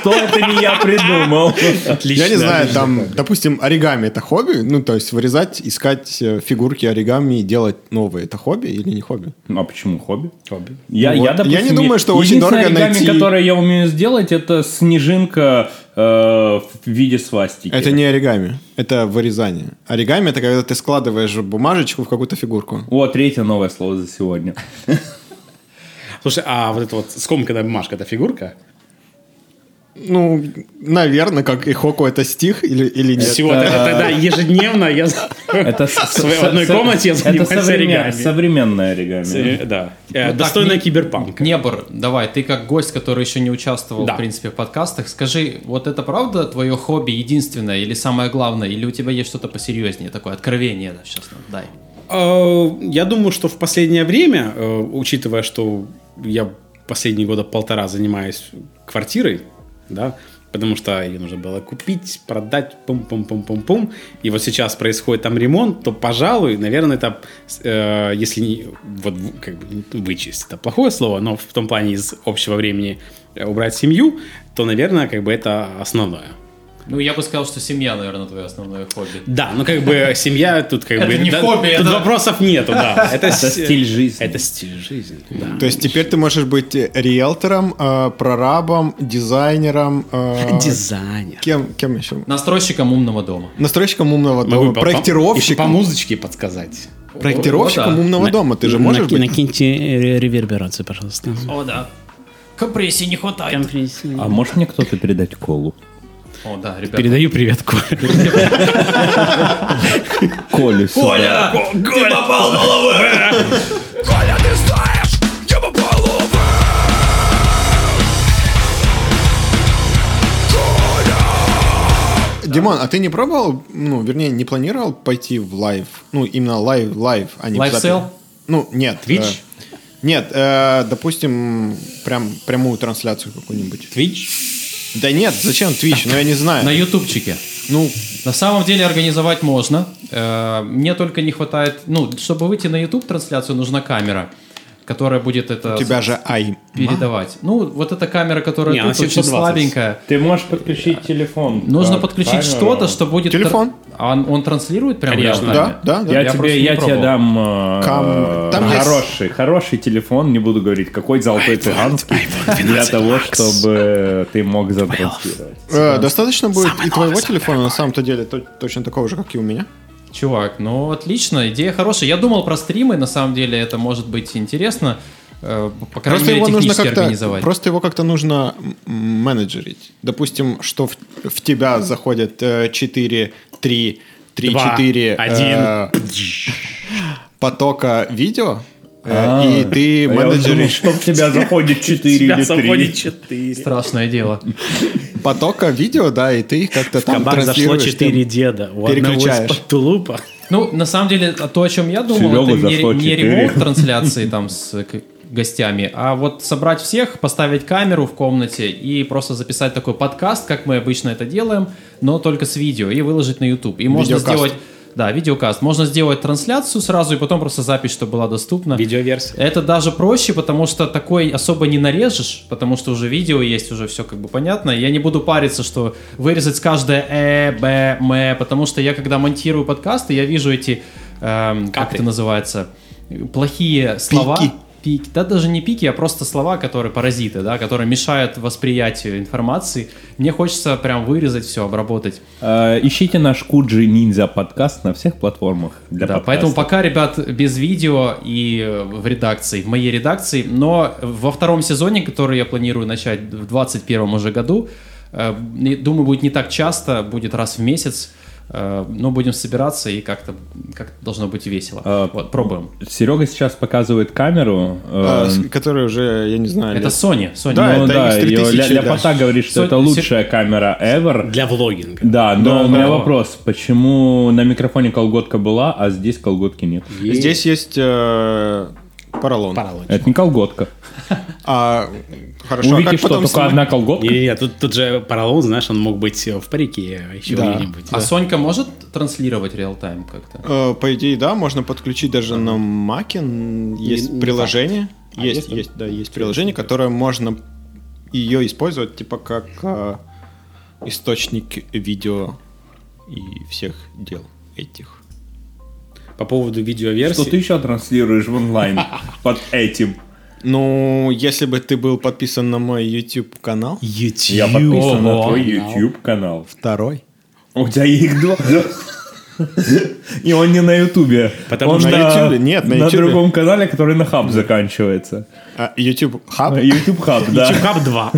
что, это не я придумал. Отлично. Я не знаю, там, допустим, оригами это хобби? Ну, то есть вырезать, искать э, фигурки оригами и делать новые. Это хобби или не хобби? Ну, а почему хобби? Хобби. Я, я, допустим, Я не думаю, что очень дорого оригами, найти- которое я умею сделать, это снежинка э, в виде свастики. Это не оригами, это вырезание. Оригами это когда ты складываешь бумажечку в какую-то фигурку. О, третье новое слово за сегодня. Слушай, а вот это вот скомканная бумажка, это фигурка? Ну, наверное, как и Хоку это стих или, или нет. Все, тогда, тогда ежедневно я Это в своей одной комнате я занимаюсь это современ- оригами. современное оригами. Да. Э, так, Достойная не- киберпанка. Небор, давай, ты как гость, который еще не участвовал, Да. в принципе, в подкастах, скажи, вот это правда твое хобби единственное или самое главное, или у тебя есть что-то посерьезнее, такое откровение, да, сейчас нам дай. Э, Я думаю, что в последнее время, э, учитывая, что я последние года полтора занимаюсь квартирой, да, потому что ее нужно было купить, продать, пум-пум-пум-пум-пум, и вот сейчас происходит там ремонт, то, пожалуй, наверное, это, э, если не, вот как бы вычесть, это плохое слово, но в том плане из общего времени э, убрать семью, то, наверное, как бы это основное. Ну, я бы сказал, что семья, наверное, твое основное хобби. Да, ну как бы семья тут как Это бы... не да, хобби, Тут это- вопросов нету, да. Это, Это стиль жизни. Это стиль жизни, да. То есть теперь ты можешь быть риэлтором, э, прорабом, дизайнером. э, Дизайнер. Кем, кем еще? Настройщиком умного дома. Настройщиком умного Могу дома, по- по- еще проектировщиком. по музычке подсказать. Проектировщиком О, да. умного дома. Ты же можешь быть. Накиньте реверберацию, пожалуйста. О, да. Компрессии не хватает. А может мне кто-то передать колу? О, да, ребята. Передаю привет, Коля. Колю сюда. ты попал в голову! Димон, а ты не пробовал, ну, вернее, не планировал пойти в live? Ну, именно live, live, а не Live sell? Ну, нет. Twitch? э, нет, э, допустим, прям прямую трансляцию какую-нибудь. Twitch? Да нет, зачем Twitch? Ну, я не знаю. На ютубчике. Ну, На самом деле организовать можно. Э, Мне только не хватает... Ну, чтобы выйти на YouTube трансляцию, нужна камера, которая будет это у тебя же ай. передавать. Ну, вот эта камера, которая Не, тут очень 720. слабенькая. Ты можешь подключить телефон. Нужно подключить что-то, что будет... Телефон. тр- А он, он транслирует прямо Конечно. Да, да, да. Я, Я тебе, я тебе дам э, Кам- там есть- хороший, хороший телефон, не буду говорить, какой золотой цыганский, для того, чтобы ты мог затранслировать. Э, достаточно будет и твоего телефона, на самом-то деле, то- точно такого же, как и у меня. Чувак, ну отлично, идея хорошая. Я думал про стримы, на самом деле это может быть интересно. э, По крайней Просто мере, его нужно технически как-то, организовать. просто его как-то нужно менеджерить. Допустим, что в, в тебя заходят э, 4, 3, 3, Два, 4 один. э, потока видео, э, А, и ты думал, менеджеришь. что в тебя заходит 4 Тебя или заходит 3. 4. Страшное дело. Потока видео, да, и ты их как-то там кабак зашло транслируешь, четыре деда. У одного переключаешь. тулупа. Ну, на самом деле, то, о чем я думал, это не, не ремонт трансляции там с гостями, а вот собрать всех, поставить камеру в комнате и просто записать такой подкаст, как мы обычно это делаем, но только с видео, и выложить на YouTube. И можно Видеокаст. сделать... Да, видеокаст. Можно сделать трансляцию сразу и потом просто запись, чтобы была доступна. Видеоверсия. Это даже проще, потому что такой особо не нарежешь, потому что уже видео есть, уже все как бы понятно. Я не буду париться, что вырезать каждое э, б, м, потому что я когда монтирую подкасты, я вижу эти, эм, как это называется, плохие слова. Пики. Пики. Да даже не пики, а просто слова, которые паразиты, да, которые мешают восприятию информации. Мне хочется прям вырезать все, обработать. Э, Ищите наш Куджи Ниндзя подкаст на всех платформах для Да, подкаста. поэтому пока, ребят, без видео и э, в редакции, в моей редакции, но во втором сезоне, который я планирую начать в 2021 уже году, э, думаю, будет не так часто, будет раз в месяц, но будем собираться и как-то как должно быть весело. А, вот, пробуем. Серега сейчас показывает камеру. э, А, с- который уже, я не знаю, Это лет- Sony. Sony. Да, ну это да, X3000, её ля- да. Ляпота говорит, что Со- это лучшая камера ever. Для влогинга. Да, но Да, у меня да. вопрос, почему на микрофоне колготка была, а здесь колготки нет? Здесь есть э, поролон. Поролончик. Это не колготка. А, хорошо, а Увидите, как что потом только снимать? одна колготка? Не-не-не, тут, тут же поролон, знаешь, он мог быть в парике, а еще Да. где-нибудь. А Сонька может транслировать реал-тайм как-то? Э, По идее, да, можно подключить даже на Маке. Есть не приложение. А, есть, есть, да? есть, да, есть приложение, которое можно ее использовать типа как э, источник видео и всех дел этих. По поводу видеоверсии. Что ты еще транслируешь в онлайн под этим? Ну, если бы ты был подписан на мой YouTube канал, YouTube. Я подписан на твой YouTube канал. второй. У тебя их два. И он не на Ютубе. Потому Он что- На Ютубе? Нет, на Ютубе. другом канале, который на хаб заканчивается. А, YouTube Hub? YouTube хаб, да. YouTube Hub 2.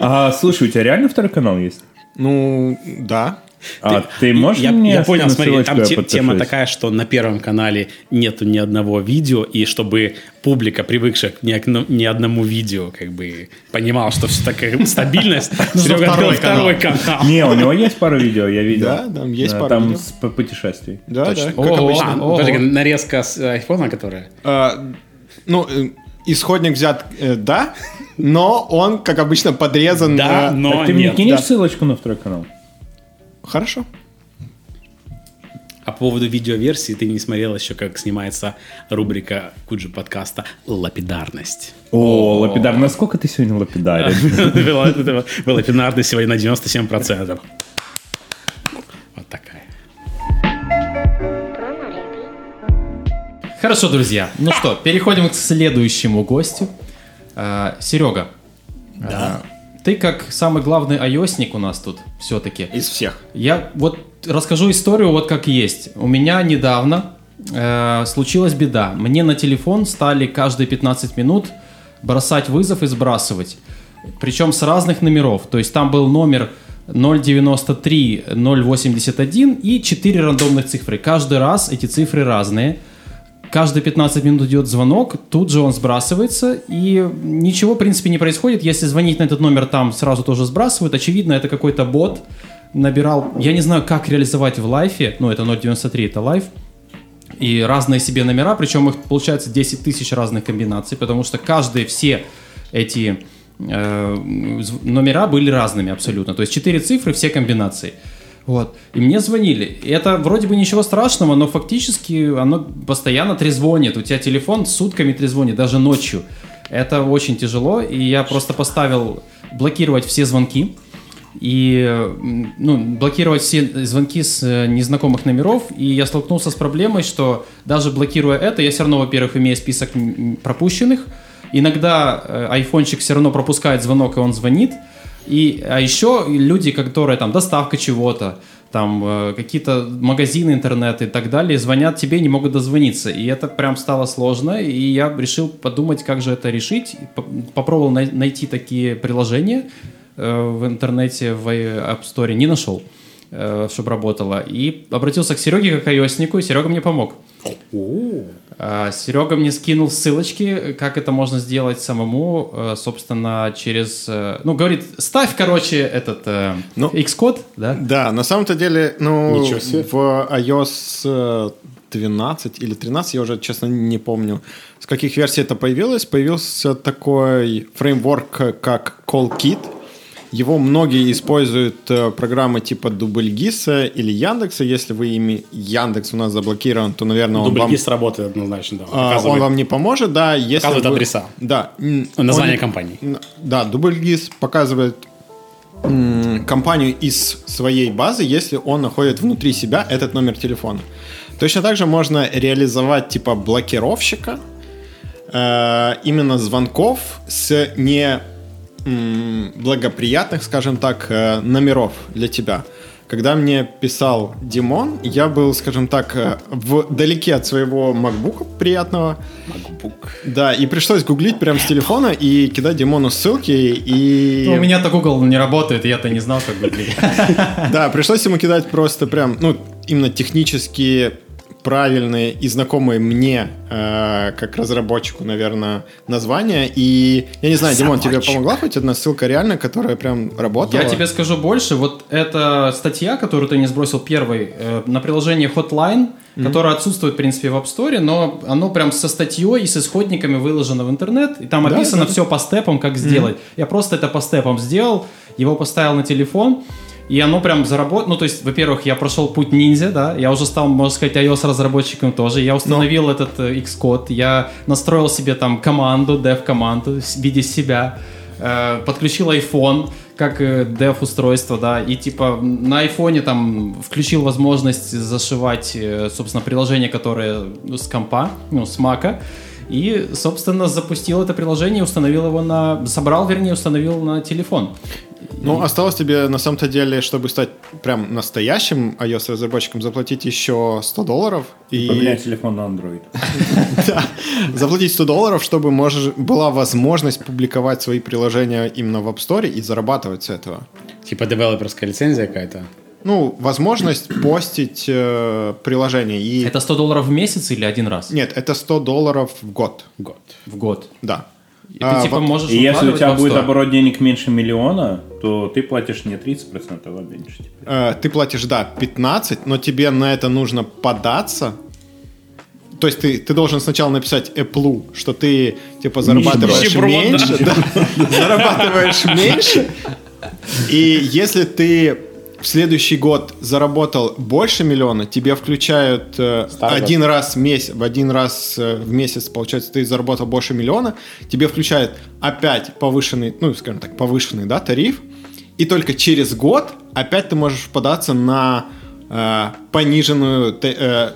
А, слушай, у тебя реально второй канал есть? Ну, да. А ты можешь я, мне я понял, смотри, там я те- тема такая, что на первом канале нету ни одного видео, и чтобы публика, привыкшая к ни, ни одному видео, как бы понимала, что все такая стабильность, Серега второй открыл второй канал. Не, у него есть пару видео, я видел. Да, там есть пару Там с путешествий. Да, Точно. нарезка с айфона, которая... А, ну, э, исходник взят, э, да, но он, как обычно, подрезан. Да, э, но Так ты мне кинешь да. ссылочку на второй канал? Хорошо. А по поводу видеоверсии, ты не смотрел еще, как снимается рубрика Куджи подкаста «Лапидарность». О, лапидар, насколько ты сегодня лапидарен? Была лапидарность сегодня на 97%. Вот такая. Хорошо, друзья. Ну что, переходим к следующему гостю. А, Серега. Да. Ты как самый главный айосник у нас тут все-таки. Из всех. Я вот расскажу историю вот как есть. У меня недавно э, случилась беда. Мне на телефон стали каждые 15 минут бросать вызов и сбрасывать. Причем с разных номеров. То есть там был номер 093 081 и 4 рандомных цифры. Каждый раз эти цифры разные. Каждые 15 минут идет звонок, тут же он сбрасывается, и ничего, в принципе, не происходит. Если звонить на этот номер, там сразу тоже сбрасывают. Очевидно, это какой-то бот набирал. Я не знаю, как реализовать в лайфе, ну, это 0.93, это лайф. И разные себе номера, причем их получается 10 тысяч разных комбинаций, потому что каждые все эти э, номера были разными абсолютно. То есть 4 цифры, все комбинации. Вот. И мне звонили. И это вроде бы ничего страшного, но фактически оно постоянно трезвонит. У тебя телефон сутками трезвонит, даже ночью. Это очень тяжело, и я просто поставил блокировать все звонки и ну, блокировать все звонки с э, незнакомых номеров. И я столкнулся с проблемой, что даже блокируя это, я все равно, во-первых, имею список пропущенных. Иногда э, айфончик все равно пропускает звонок, и он звонит. И, а еще люди, которые там доставка чего-то, там э, какие-то магазины интернета и так далее, звонят тебе, не могут дозвониться. И это прям стало сложно, и я решил подумать, как же это решить. И по- Попробовал най- найти такие приложения э, в интернете, в App Store, не нашел, чтобы работало. И обратился к Сереге как ios и Серега мне помог. Э, Серега мне скинул ссылочки, как это можно сделать самому, э, собственно, через... э, Ну, говорит, ставь, короче, этот э, Ну, Xcode, да? Да, на самом-то деле, ну, в iOS э, 12 или 13, я уже, честно, не помню, с каких версий это появилось. Появился такой фреймворк, как CallKit. Его многие используют э, программы типа Дубльгиса или Яндекса. Если вы ими Яндекс у нас заблокирован, то, наверное, он вам, Дубльгист работает однозначно, да. а, Показывает- он вам не поможет. Да, если Показывает вы- адреса. Да. Название он- компании. Да, Дубльгиз показывает компанию из своей базы, если он находит внутри себя этот номер телефона. Точно так же можно реализовать типа блокировщика э, именно звонков с не благоприятных, скажем так, э, номеров для тебя. Когда мне писал Димон, я был, скажем так, э, вдалеке от своего макбука приятного. MacBook. Да, и пришлось гуглить прямо с телефона и кидать Димону ссылки. И... Ну, у меня-то Google не работает, и я-то не знал, как выглядит. Да, пришлось ему кидать просто прям, ну, именно технически правильные и знакомые мне, э, как разработчику, наверное, названия. И я не знаю, Димон, тебе помогла хоть одна ссылка реально, которая прям работала? Я тебе скажу больше. Вот эта статья, которую ты не сбросил первой, э, на приложение Hotline, которое отсутствует, в принципе, в App Store, но оно прям со статьей и с исходниками выложено в интернет, и там Да, описано да. все по степам, как сделать. Я просто это по степам сделал, его поставил на телефон, и оно прям заработало. Ну, то есть, во-первых, я прошел путь ниндзя, да, я уже стал, можно сказать, iOS-разработчиком тоже. Я установил этот э, Xcode, я настроил себе там команду, dev-команду в виде себя, э, подключил iPhone как э, dev-устройство, да, и типа на айфоне там включил возможность зашивать, собственно, приложение, которое ну, с компа, ну, с мака, и, собственно, запустил это приложение, установил его на... Собрал, вернее, установил на телефон. Ну, осталось тебе, на самом-то деле, чтобы стать прям настоящим iOS-разработчиком, заплатить еще 100 долларов. И... Поменять телефон на Android. Да, заплатить 100 долларов, чтобы была возможность публиковать свои приложения именно в App Store и зарабатывать с этого. Типа девелоперская лицензия какая-то. Ну, возможность постить э, приложение. И... Это 100 долларов в месяц или один раз? Нет, это 100 долларов в год. Год. В год. Да. И ты А, типа вот- можешь И если у тебя будет оборот денег меньше миллиона, то ты платишь не 30%, а меньше. теперь. Э, ты платишь, да, 15, но тебе на это нужно податься. То есть ты, ты должен сначала написать Apple, что ты типа зарабатываешь меньше, да, зарабатываешь меньше. И если ты в следующий год заработал больше миллиона, тебе включают э, один раз в месяц, в один раз э, в месяц, получается, ты заработал больше миллиона, тебе включают опять повышенный, ну, скажем так, повышенный, да, тариф, и только через год опять ты можешь податься на э, пониженную э,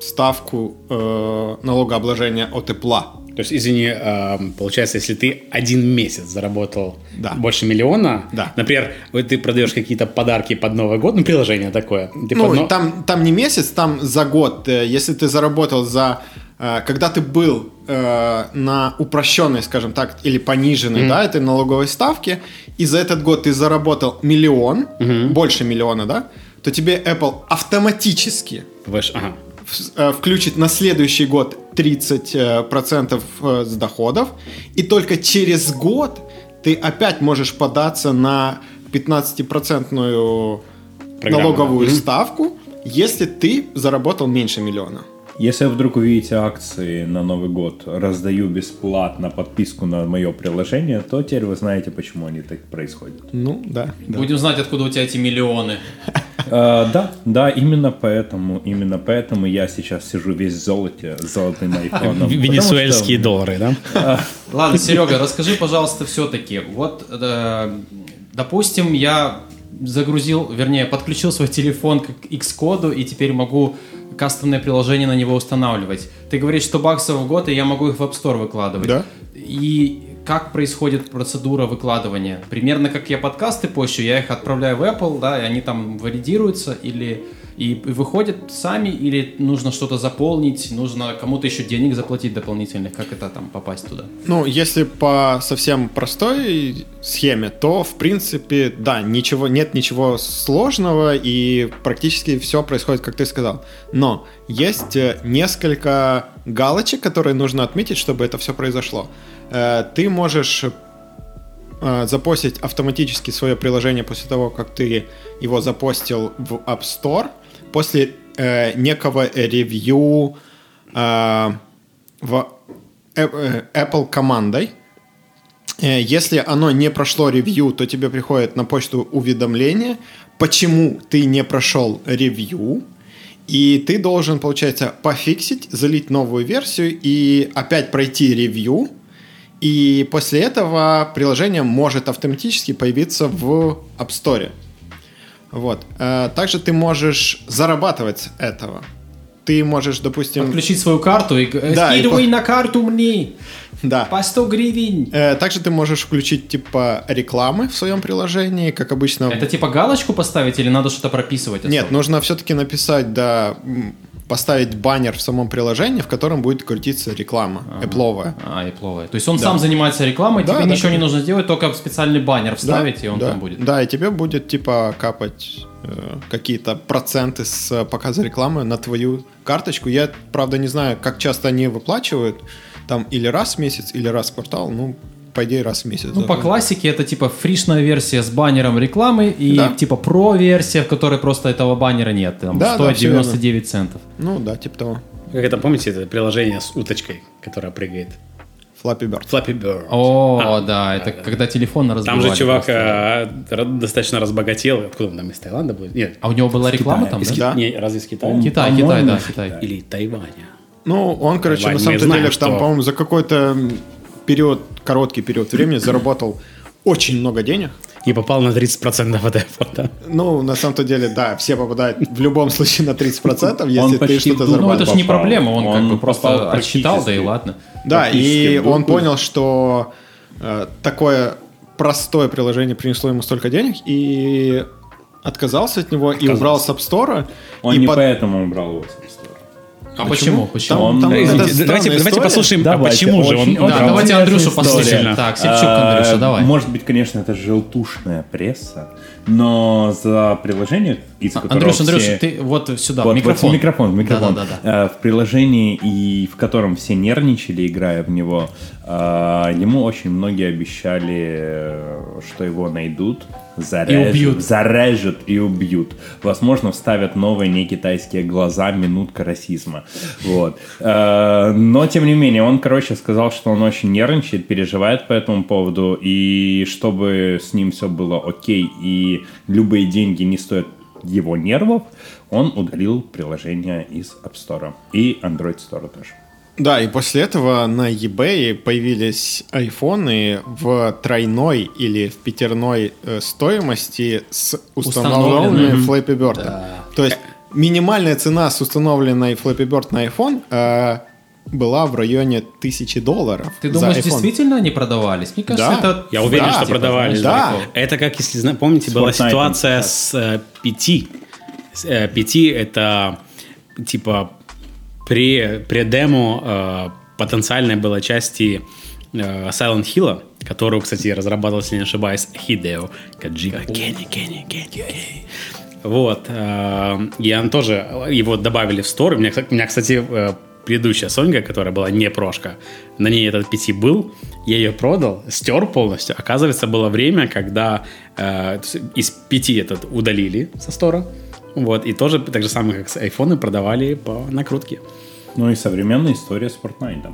ставку э, налогообложения от тепла. То есть, извини, эм, получается, если ты один месяц заработал Да. больше миллиона, Да. например, ты продаешь какие-то подарки под Новый год, ну, приложение такое. Ты Ну, под там, там не месяц, там за год. Э, Если ты заработал за... э, Когда ты был э, на упрощенной, скажем так, или пониженной, да, этой налоговой ставке, и за этот год ты заработал миллион, больше миллиона, да, то тебе Apple автоматически Выше- ага. Э, включит на следующий год 30% э, процентов, э, с доходов, и только через год ты опять можешь податься на 15% Программа, налоговую да. Мгм. ставку, если ты заработал меньше миллиона. Если вдруг увидите акции на Новый год, раздаю бесплатно подписку на мое приложение, то теперь вы знаете, почему они так происходят. Ну, да. да. Будем знать, откуда у тебя эти миллионы. Э, да, да, именно поэтому, именно поэтому я сейчас сижу весь в золоте, золотым айфоном. Венесуэльские доллары, да? Ладно, Серега, расскажи, пожалуйста, все-таки. Вот, э, допустим, я загрузил, вернее, подключил свой телефон к Xcode и теперь могу кастомное приложение на него устанавливать. Ты говоришь, что баксов в год, и я могу их в App Store выкладывать. Да. И как происходит процедура выкладывания? Примерно как я подкасты пощу, я их отправляю в Apple, да, и они там валидируются, или, и выходят сами или нужно что-то заполнить, нужно кому-то еще денег заплатить дополнительных, как это там попасть туда? Ну, если по совсем простой схеме, то, в принципе, да, ничего, нет ничего сложного, и практически все происходит, как ты сказал. Но есть э, несколько галочек, которые нужно отметить, чтобы это все произошло. Э, Ты можешь э, запостить автоматически свое приложение после того, как ты его запостил в App Store, после э, некого ревью э, в э, э, Apple командой. Э, Если оно не прошло ревью, то тебе приходит на почту уведомление, почему ты не прошел ревью, и ты должен, получается, пофиксить, залить новую версию и опять пройти ревью, и после этого приложение может автоматически появиться в App Store. Вот. Э, Также ты можешь зарабатывать этого. Ты можешь, допустим... Подключить свою карту и Да, и скидывай по- на карту мне Да. по 100 гривен. Э, Также ты можешь включить типа рекламы в своем приложении, как обычно. Это типа галочку поставить или надо что-то прописывать? Нет, особо? нужно все-таки написать, да, поставить баннер в самом приложении, в котором будет крутиться реклама эпловая. А, и пловая. То есть он сам занимается рекламой, Да, тебе да, ничего не конечно. нужно сделать, только специальный баннер вставить, и он да, там будет. Да, и тебе будет типа капать э, какие-то проценты с э, показа рекламы на твою карточку. Я, правда, не знаю, как часто они выплачивают. Там или раз в месяц, или раз в квартал. Ну, по идее, раз в месяц. Ну, по классике это типа фришная версия с баннером рекламы и Да. типа про-версия, в которой просто этого баннера нет. Там Да, да, стоит верно. 99 центов. Ну, да, типа того. Как это, помните, это приложение с уточкой, которая прыгает? Flappy Bird. Flappy Bird. О, А, да, это когда телефон разбивали. Там же чувак просто. ра- достаточно разбогател. Откуда он там, из Таиланда был? Нет, А у него была реклама Китая. там, из да? Да. не, разве из Китая? Китай, Китай, да, Китай. Или Тайваня? Ну, он, короче, Вань, на самом знаем, деле, что- там, по-моему, за какой-то период, короткий период времени заработал очень много денег. И попал на 30% от этого, да? Ну, на самом-то деле, да, все попадают в любом случае на 30%, если Он ты почти что-то дурь Ну, это зарабатываешь. же не проблема, он, как Он бы попал просто отсчитал, да и ладно. Да, и дурь. он понял, что э, такое простое приложение принесло ему столько денег, и отказался от него, и убрал с App Store. Он и не под- поэтому убрал его с App Store. А почему? Почему? Там- Он- там это Извините, странная давайте, давайте история. послушаем, а Давайте, почему же он... очень- Да, очень давайте интересная Андрюшу история. послушаем. Так, Севчук, А, Андрюша, давай. Может быть, конечно, это желтушная пресса, но за приложение, из которого Андрюш, Андрюш, все- ты вот сюда, Вот, микрофон. вот в микрофон, в микрофон. Да-да-да. Э, В приложении, и в котором все нервничали, играя в него, э, ему очень многие обещали, э, что его найдут, зарежут, убьют. зарежут и убьют. Возможно, вставят новые не китайские глаза, минутка расизма. Вот. Э, Но, тем не менее, он, короче, сказал, что он очень нервничает, переживает по этому поводу, и чтобы с ним все было окей, и любые деньги не стоят его нервов, он удалил приложение из App Store и Android Store тоже. Да, и после этого на eBay появились айфоны в тройной или в пятерной э, стоимости с установленными Установленными. Flappy Bird. То есть минимальная цена с установленной Flappy Bird на iPhone э, была в районе тысячи долларов. Ты думаешь, действительно они продавались? Мне кажется, Да. это... Я уверен, Да, что типа, продавались. да. Это как, если помните, С была Fortnite ситуация сейчас. с э, пяти. Э, Пяти это типа при, при демо э, потенциальной была части э, Silent Hill, которую, кстати, разрабатывал, если не ошибаюсь, Хидео Каджима. Кенни, Кенни, Кенни. Вот. э, И он тоже, его добавили в стор. У меня, кстати- у меня, кстати, э, предыдущая Сонька, которая была не прошка, на ней этот пяти был, я ее продал, стер полностью. Оказывается, было время, когда э, из пяти этот удалили со стора. Вот, и тоже так же самое, как с айфоны, продавали по накрутке. Ну и современная история с Fortnite.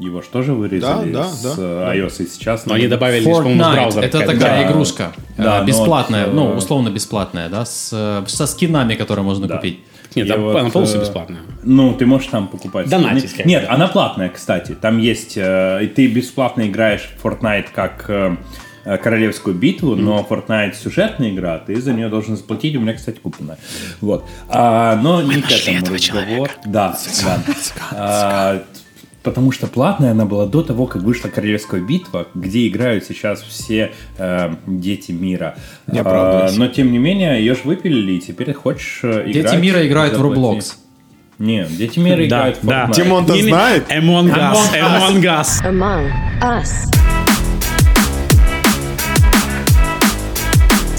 Его же тоже вырезали Да, да, с да, э, iOS и сейчас. Но надо- они добавили, по-моему, браузера. это такая Да. игрушка, Да, э, но бесплатная, вот, ну, э, условно бесплатная, да, с, со скинами, которые можно Да. купить. Нет, там вот, она полностью бесплатная. Ну, ты можешь там покупать. Донатить, бы. Нет, она платная, кстати. Там есть... э, и ты бесплатно играешь в Fortnite как э, королевскую битву, но Fortnite сюжетная игра, ты за нее должен заплатить. У меня, кстати, куплена. Вот. А, но не к этому этого разговор. Да, да. А, потому что платная она была до того, как вышла Королевская битва, где играют сейчас все э, дети мира. Не А, но тем не менее, ее же выпилили, и теперь хочешь э, Дети играть, мира играют в. Roblox. Нет, дети мира Да, играют в да. Fortnite. Тимон-то Не- не- знает? Among Us. Among Us. Among Us.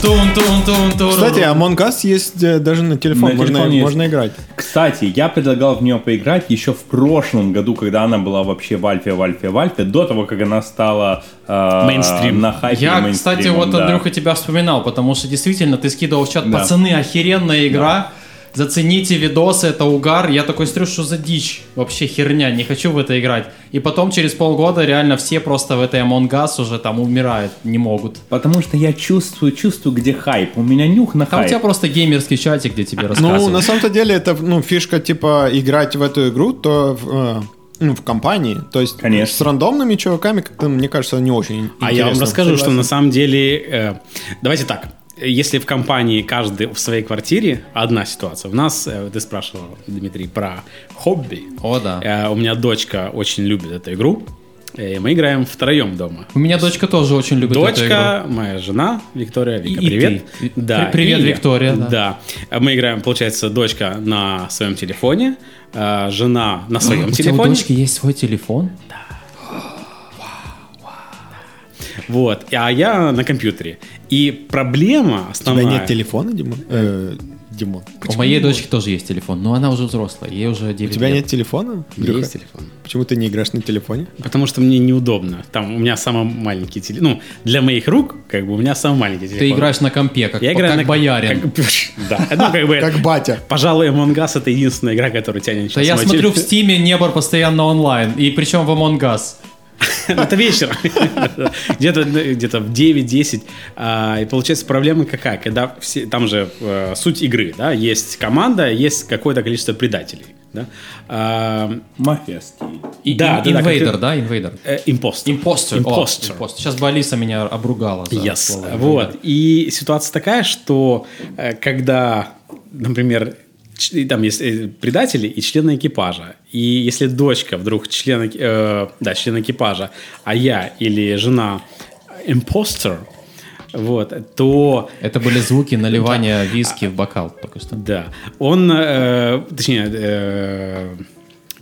Кстати, Among Us есть э, даже на телефон, На можно, телефон можно играть. Кстати, я предлагал в нее поиграть еще в прошлом году, когда она была вообще в Альфе, в Альфе, в Альфе, до того, как она стала э, Мейнстрим. на хайпе Я, кстати, вот, да. Андрюха, тебя вспоминал, потому что действительно ты скидывал в чат, Да. пацаны, охеренная игра, зацените видосы, это угар. Я такой смотрю, что за дичь, вообще херня, не хочу в это играть. И потом через полгода реально все просто в этой Among Us уже там умирают, не могут. Потому что я чувствую, чувствую, где хайп. У меня нюх на Там у хайп. тебя просто геймерский чатик, где тебе рассказывают. Ну, на самом-то деле, это ну, фишка, типа, играть в эту игру, то в, э, ну, в компании. То есть Конечно. с рандомными чуваками, как-то, мне кажется, не очень А я вам интересно. расскажу, что Согласен. на самом деле... э, давайте так. Если в компании каждый в своей квартире, одна ситуация. У нас, э, ты спрашивал, Дмитрий, про хобби. О, да. Э, у меня дочка очень любит эту игру. И мы играем втроем дома. У меня дочка тоже очень любит эту игру. Дочка, моя жена Виктория, Вика, И- и привет. ты. Да, при- привет, и. Виктория, да. Да. Мы играем, получается, дочка на своем телефоне, э, жена на своем У тебя у телефоне. дочки есть свой телефон? Вот. А я на компьютере. И проблема У тебя основная... нет телефона, Димон? Э, Димон. У моей дочки тоже есть телефон, но она уже взрослая, ей уже 9 У тебя лет. нет телефона? Андрюха? есть телефон. Почему ты не играешь на телефоне? Потому что мне неудобно. Там у меня самый маленький телефон. Ну, для моих рук, как бы, у меня самый маленький телефон. Ты играешь на компе, как, Я играю как на боярин. как- да. Ну, как бы... Как батя. Пожалуй, Among Us это единственная игра, которая тянет Да сейчас я мой смотрю в. Стиме Небор постоянно онлайн, и причем в Among Us. Это вечером. Где-то где-то в 9-10. А, И получается проблема какая? Когда все, там же э, суть игры, да, есть команда, есть какое-то количество предателей. Да? А, Мафия стиль. И, Да, ин- да, инвейдер, да, инвейдер? э, Импостер. Импостер. Импостер. Сейчас бы Алиса меня обругала за Yes. слово Вот. И ситуация такая, что э, когда, например, там есть э, предатели и члены экипажа. И если дочка вдруг член, э, да, член экипажа, а я или жена импостер, вот, то Это были звуки наливания виски в бокал только что. да, он, э, точнее, э,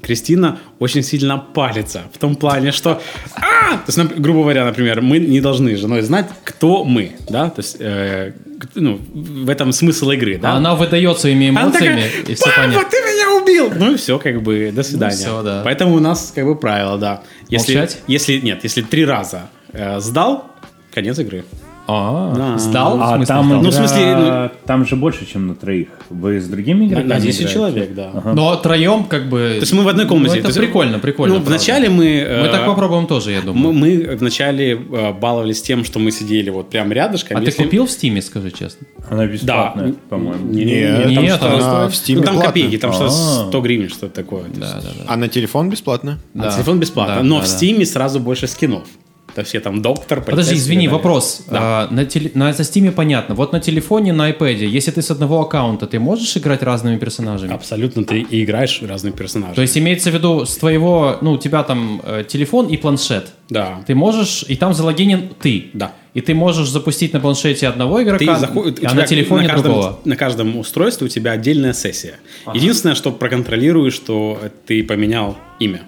Кристина очень сильно палится в том плане, что, а! то есть, грубо говоря, например, мы не должны с женой знать, кто мы, да, то есть, э, ну, в этом смысл игры, да. А она выдает своими Она эмоциями, такая, и все «Папа, понятно. ты меня убил! Ну и все, как бы, до свидания. всё, да. Поэтому у нас, как бы, правило, да. Если, Молчать? Если, нет, если три раза э, сдал, конец игры. А, Да. Сдал? В А смысле, там? Ну, в смысле, ну- там же больше, чем на троих. Вы с другими На, игроками на 10 играете? человек, да. Но троем как бы... То есть мы в одной комнате. Ну, То это есть, прикольно, прикольно. Ну, правда. вначале мы... э, Мы так попробуем тоже, я Мы, думаю. мы вначале э, баловались тем, что мы сидели вот прям рядышком. А ты Если- купил в Стиме, скажи честно? Она бесплатная, Да. по-моему. Не, не, Нет, не, там нет, она в Steam ну, там платная. копейки, там что А. 100 гривен, что-то такое. Да, да, да. А на телефон бесплатно? А Да. телефон бесплатно. Да, но да, в. Стиме сразу больше скинов. Это все там доктор, Подожди, извини, вопрос. Да. А, на, теле- на Стиме понятно. Вот на телефоне, на iPad, если ты с одного аккаунта, ты можешь играть разными персонажами? Абсолютно ты и играешь разных персонажей. То есть имеется в виду с твоего, ну, у тебя там э, телефон и планшет. Да. Ты можешь, и там залогинен ты. Да. И ты можешь запустить на планшете одного игрока, Ты заходишь, а на телефоне на каждом, другого. на каждом устройстве у тебя отдельная сессия. Единственное, что проконтролируешь, что ты поменял имя.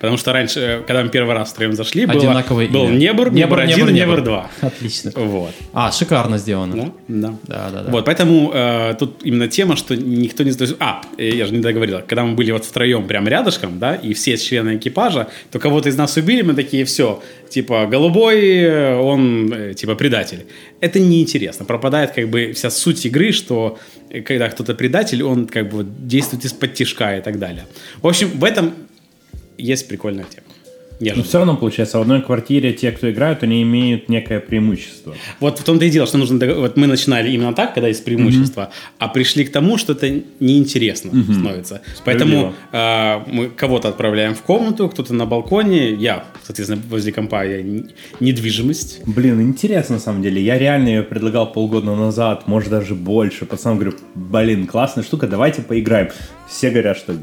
Потому что раньше, э, когда мы первый раз втроем зашли, было, Одинаковое был имя. Небор, Небор 1, Небор 2. Отлично. Вот. А, шикарно сделано. Да, да. Да, да, да. Вот, поэтому э, тут именно тема, что никто не... А, э, я же не договорил. Когда мы были вот втроем прям рядышком, да, и все члены экипажа, то кого-то из нас убили, мы такие, все, типа, голубой, э, он, типа, предатель. Это неинтересно. Пропадает, как бы, вся суть игры, что когда кто-то предатель, он, как бы, действует из-под тишка и так далее. В общем, в этом есть прикольная тема. Но Нежно. все равно, получается, в одной квартире те, кто играют, они имеют некое преимущество. Вот в том-то и дело, что нужно... Вот мы начинали именно так, когда есть преимущество, а пришли к тому, что это неинтересно становится. Поэтому э, мы кого-то отправляем в комнату, кто-то на балконе. Я, соответственно, возле компа я недвижимость. Блин, интересно на самом деле. Я реально ее предлагал полгода назад, может даже больше. Пацанам говорю, блин, классная штука, давайте поиграем. Все говорят, что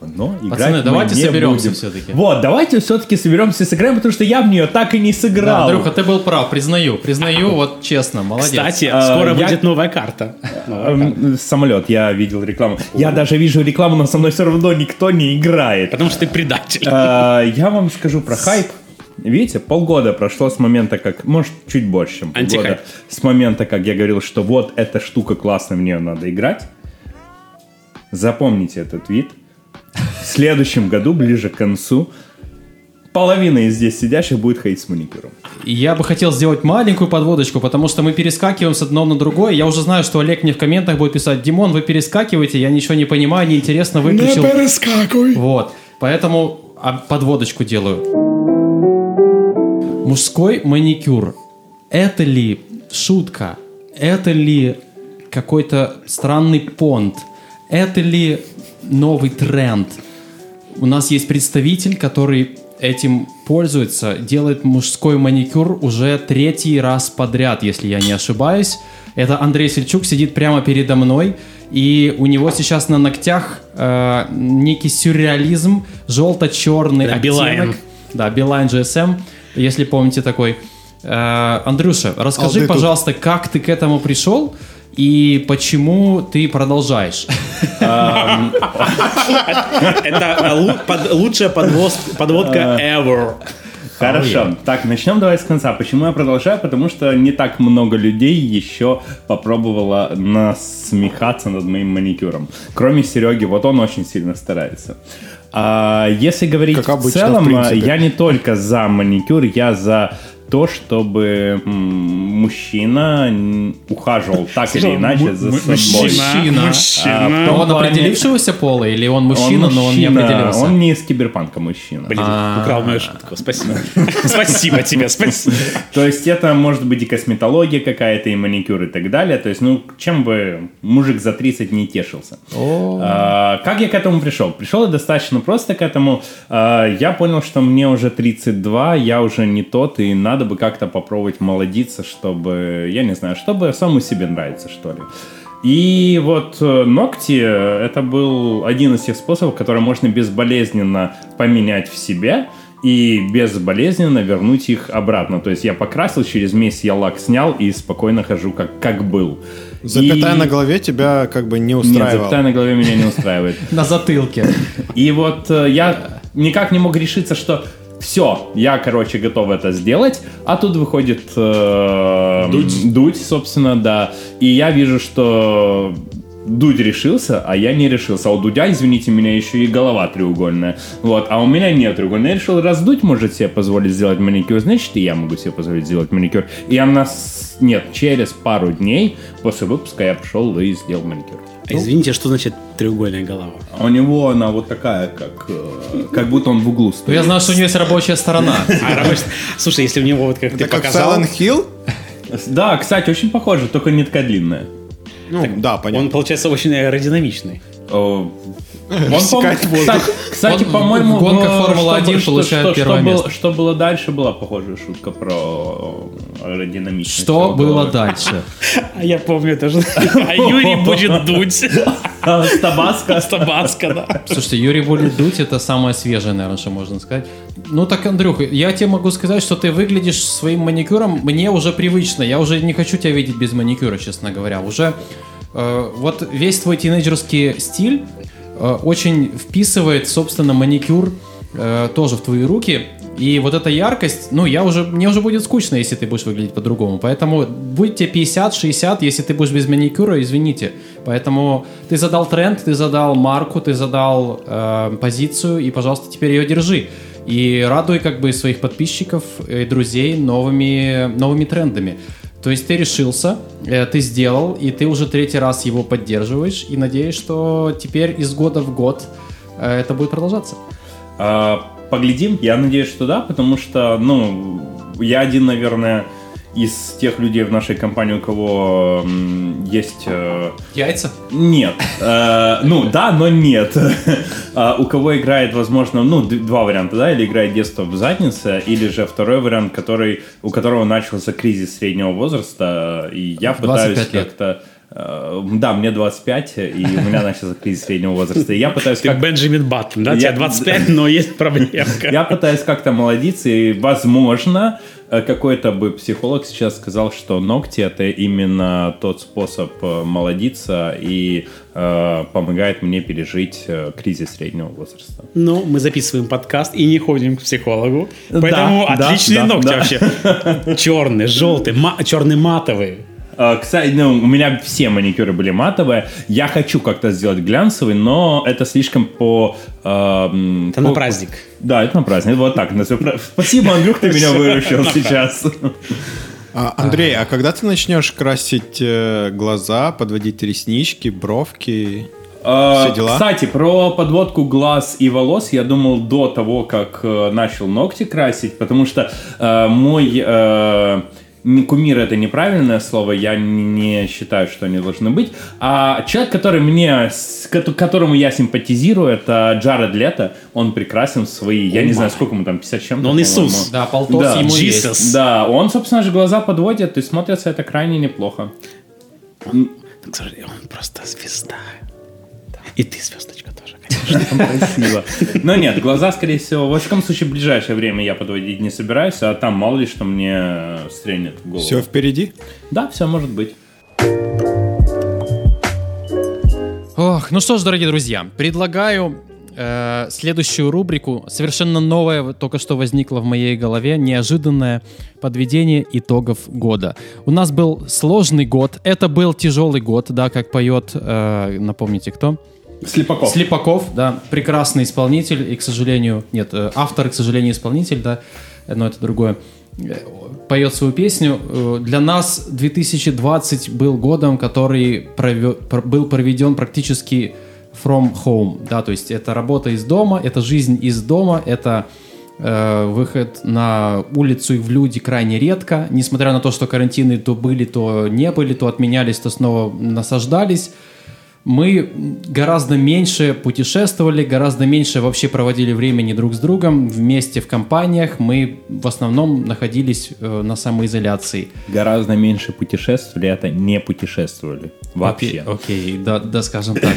но играть Пацаны, мы давайте не соберемся будем. всё-таки. Вот, давайте все-таки соберемся и сыграем, потому что я в нее так и не Да, сыграл. Андрюха, ты был прав, признаю, признаю, вот честно, молодец. Кстати, А, скоро я- будет новая карта. Новая карта. Эм, Самолет, я видел рекламу. Я даже вижу рекламу, но со мной все равно никто не играет. Потому что ты предатель. А, Я вам скажу про хайп. Видите, полгода прошло с момента, как, может, чуть больше, чем полгода, Антихайп. с момента, как я говорил, что вот эта штука классная, в нее надо играть. Запомните этот вид. В следующем году, ближе к концу, половина из здесь сидящих будет ходить с маникюром. Я бы хотел сделать маленькую подводочку, потому что мы перескакиваем с одного на другое. Я уже знаю, что Олег мне в комментах будет писать, Димон, вы перескакиваете, я ничего не понимаю, неинтересно, выключил. перескакивай. Вот. Поэтому а, подводочку делаю. Мужской маникюр. Это ли шутка? Это ли какой-то странный понт? Это ли новый тренд? У нас есть представитель, который этим пользуется, делает мужской маникюр уже третий раз подряд, если я не ошибаюсь. Это Андрей Сельчук сидит прямо передо мной, и у него сейчас на ногтях э, некий сюрреализм, желто-черный Да, оттенок. Билайн. Да, Билайн GSM, если помните такой. Э, Андрюша, расскажи, Алды тут. пожалуйста, как ты к этому пришел и почему ты продолжаешь? Это под- лучшая подводка ever. Хорошо. Так, начнем давай с конца. Почему я продолжаю? Потому что не так много людей еще попробовало насмехаться над моим маникюром. Кроме Сереги, вот он очень сильно старается. А если говорить Как в целом, в принципе. я не только за маникюр, я за то, чтобы мужчина ухаживал так или иначе за собой. Мужчина. А, Мужчина. в том Он плане- определившегося пола или он мужчина, он но он не определился? Он не из киберпанка мужчина. Блин, украл мою шутку. Спасибо. Спасибо тебе, спасибо. То есть это может быть и косметология какая-то, и маникюр, и так далее. То есть, ну, чем бы мужик за 30 не тешился. А, как я к этому пришел? Пришел я достаточно просто к этому. А, я понял, что мне уже 32, я уже не тот, и надо бы как-то попробовать молодиться, чтобы, я не знаю, чтобы самому себе нравиться, что ли. И вот э, ногти э, это был один из тех способов, который можно безболезненно поменять в себе и безболезненно вернуть их обратно. То есть я покрасил, через месяц я лак снял и спокойно хожу как, как был. Запятая И- на голове тебя как бы не Нет, устраивала. запятая на голове меня не устраивает. На затылке. И вот э, я никак не мог решиться, что все, я, короче, готов это сделать, а тут выходит э, Дудь. Дудь, собственно, да. И я вижу, что Дудь решился, а я не решился. А у Дудя, извините меня, еще и голова треугольная. Вот, а у меня нет треугольной. Я решил, раз Дудь может себе позволить сделать маникюр, значит, и я могу себе позволить сделать маникюр. И она... Нет, через пару дней после выпуска я пошел и сделал маникюр. А Извините, что значит треугольная голова? А у него она вот такая, как, э, как будто он в углу Ну, стоит. я знаю, что у него есть рабочая сторона. А, Слушай, если у него вот как ты показал, Silent Hill? Да, кстати, очень похоже, только не такая длинная. Ну, да, понятно. он получается очень аэродинамичный. Кстати, кстати, Он по-моему, в гонках Формулы-1 что- получает что- первое что было- место. Что было дальше, была похожая шутка про аэродинамичность. Что было дальше? А я помню тоже. А Юрий будет дуть. А, С Табаско. Стабаска, да. Слушайте, Юрий будет дуть, это самое свежее, наверное, что можно сказать. Ну так, Андрюха, я тебе могу сказать, что ты выглядишь своим маникюром, мне уже привычно. Я уже не хочу тебя видеть без маникюра, честно говоря. Уже э, вот весь твой тинейджерский стиль э, очень вписывает, собственно, маникюр э, тоже в твои руки. И вот эта яркость, ну, я уже, мне уже будет скучно, если ты будешь выглядеть по-другому. Поэтому будьте 50-60, если ты будешь без маникюра, извините. Поэтому ты задал тренд, ты задал марку, ты задал э, позицию, и, пожалуйста, теперь ее держи. И радуй как бы своих подписчиков и друзей новыми, новыми трендами. То есть ты решился, э, ты сделал, и ты уже третий раз его поддерживаешь, и надеюсь, что теперь из года в год э, это будет продолжаться. А, Поглядим, я надеюсь, что да, потому что, ну, я один, наверное, из тех людей в нашей компании, у кого есть э, Яйца? Нет. Э, ну, да, но нет. А, У кого играет, возможно, ну, два варианта, да, или играет детство в заднице, или же второй вариант, который, у которого начался кризис среднего возраста, и я пытаюсь 25 лет. как-то да, мне 25, и у меня начался кризис среднего возраста. И я пытаюсь Ты как Бенджамин Баттон, да? Я- Тебе 25, но есть проблемка. я пытаюсь как-то молодиться, и, возможно, э, какой-то бы психолог сейчас сказал, что ногти это именно тот способ э, молодиться и э, помогает мне пережить э, кризис среднего возраста. Ну, мы записываем подкаст и не ходим к психологу. Поэтому Да, да, отличные да, ногти да. вообще. Черные, желтые, черные матовые. Э, Кстати, ну, у меня все маникюры были матовые. Я хочу как-то сделать глянцевый, но это слишком по... э, Это на по- праздник. Да, это на праздник. Вот так. Спасибо, Андрюх, ты меня выручил сейчас. А, Андрей, а когда ты начнешь красить э, глаза, подводить реснички, бровки? Э, Все дела? Кстати, про подводку глаз и волос я думал до того, как начал ногти красить, потому что э, мой э, не кумир это неправильное слово, я не считаю, что они должны быть. А человек, который мне, которому я симпатизирую, это Джаред Лето. Он прекрасен в свои, я не знаю, сколько ему там, 50 с чем-то. Но он. Иисус. Да, полтос Да, ему Jesus. есть. Да, он, собственно же, глаза подводит, и смотрится это крайне неплохо. Сожалению, он просто звезда. И ты звездочка тоже, конечно. Красиво. Но нет, глаза, скорее всего, во всяком случае, в ближайшее время я подводить не собираюсь, а там мало ли что мне стрельнет в голову. Все впереди? Да, все может быть. Ох, ну что ж, дорогие друзья, предлагаю э, следующую рубрику. Совершенно новая, вот только что возникла в моей голове, неожиданное подведение итогов года. У нас был сложный год, это был тяжелый год, да, как поет, э, напомните кто? Слепаков. Слепаков, да, прекрасный исполнитель, и, к сожалению, нет, э, автор, к сожалению, исполнитель, да, но это другое, поет свою песню. Э, Для нас 2020 был годом, который провё- пр- был проведен практически from home, да, то есть это работа из дома, это жизнь из дома, это э, выход на улицу и в люди крайне редко, несмотря на то, что карантины то были, то не были, то отменялись, то снова насаждались мы гораздо меньше путешествовали, гораздо меньше вообще проводили времени друг с другом вместе в компаниях. Мы в основном находились э, на самоизоляции. Гораздо меньше путешествовали, это не путешествовали. Вообще. Окей, окей, да, да, скажем так.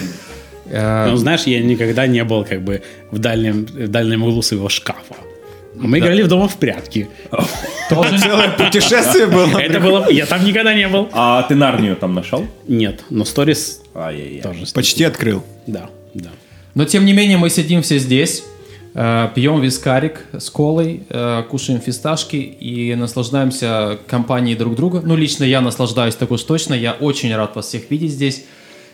Ну, знаешь, я никогда не был как бы в дальнем, в дальнем углу своего шкафа. Мы играли в дома в прятки. тоже- Целое путешествие было. Это было... Я там никогда не был. А ты Нарнию там нашел? Нет, но сторис тоже. Почти открыл. Да, да. Но тем не менее мы сидим все здесь, э, пьем вискарик с колой, э, кушаем фисташки и наслаждаемся компанией друг друга. Ну, лично я наслаждаюсь так уж точно. Я очень рад вас всех видеть здесь.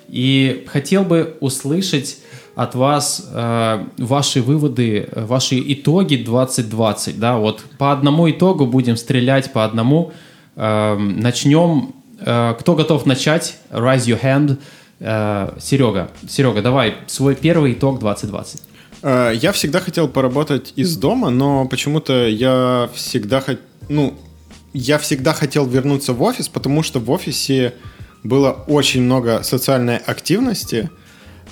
И хотел бы услышать от вас э, ваши выводы, э, ваши итоги 2020. Да, вот по одному итогу будем стрелять по одному. Э, начнем. Э, кто готов начать? Raise your hand. Э, Серега, Серега, давай свой первый итог 2020. Э, Я всегда хотел поработать из дома, но почему-то я всегда хот... ну, я всегда хотел вернуться в офис, потому что в офисе было очень много социальной активности,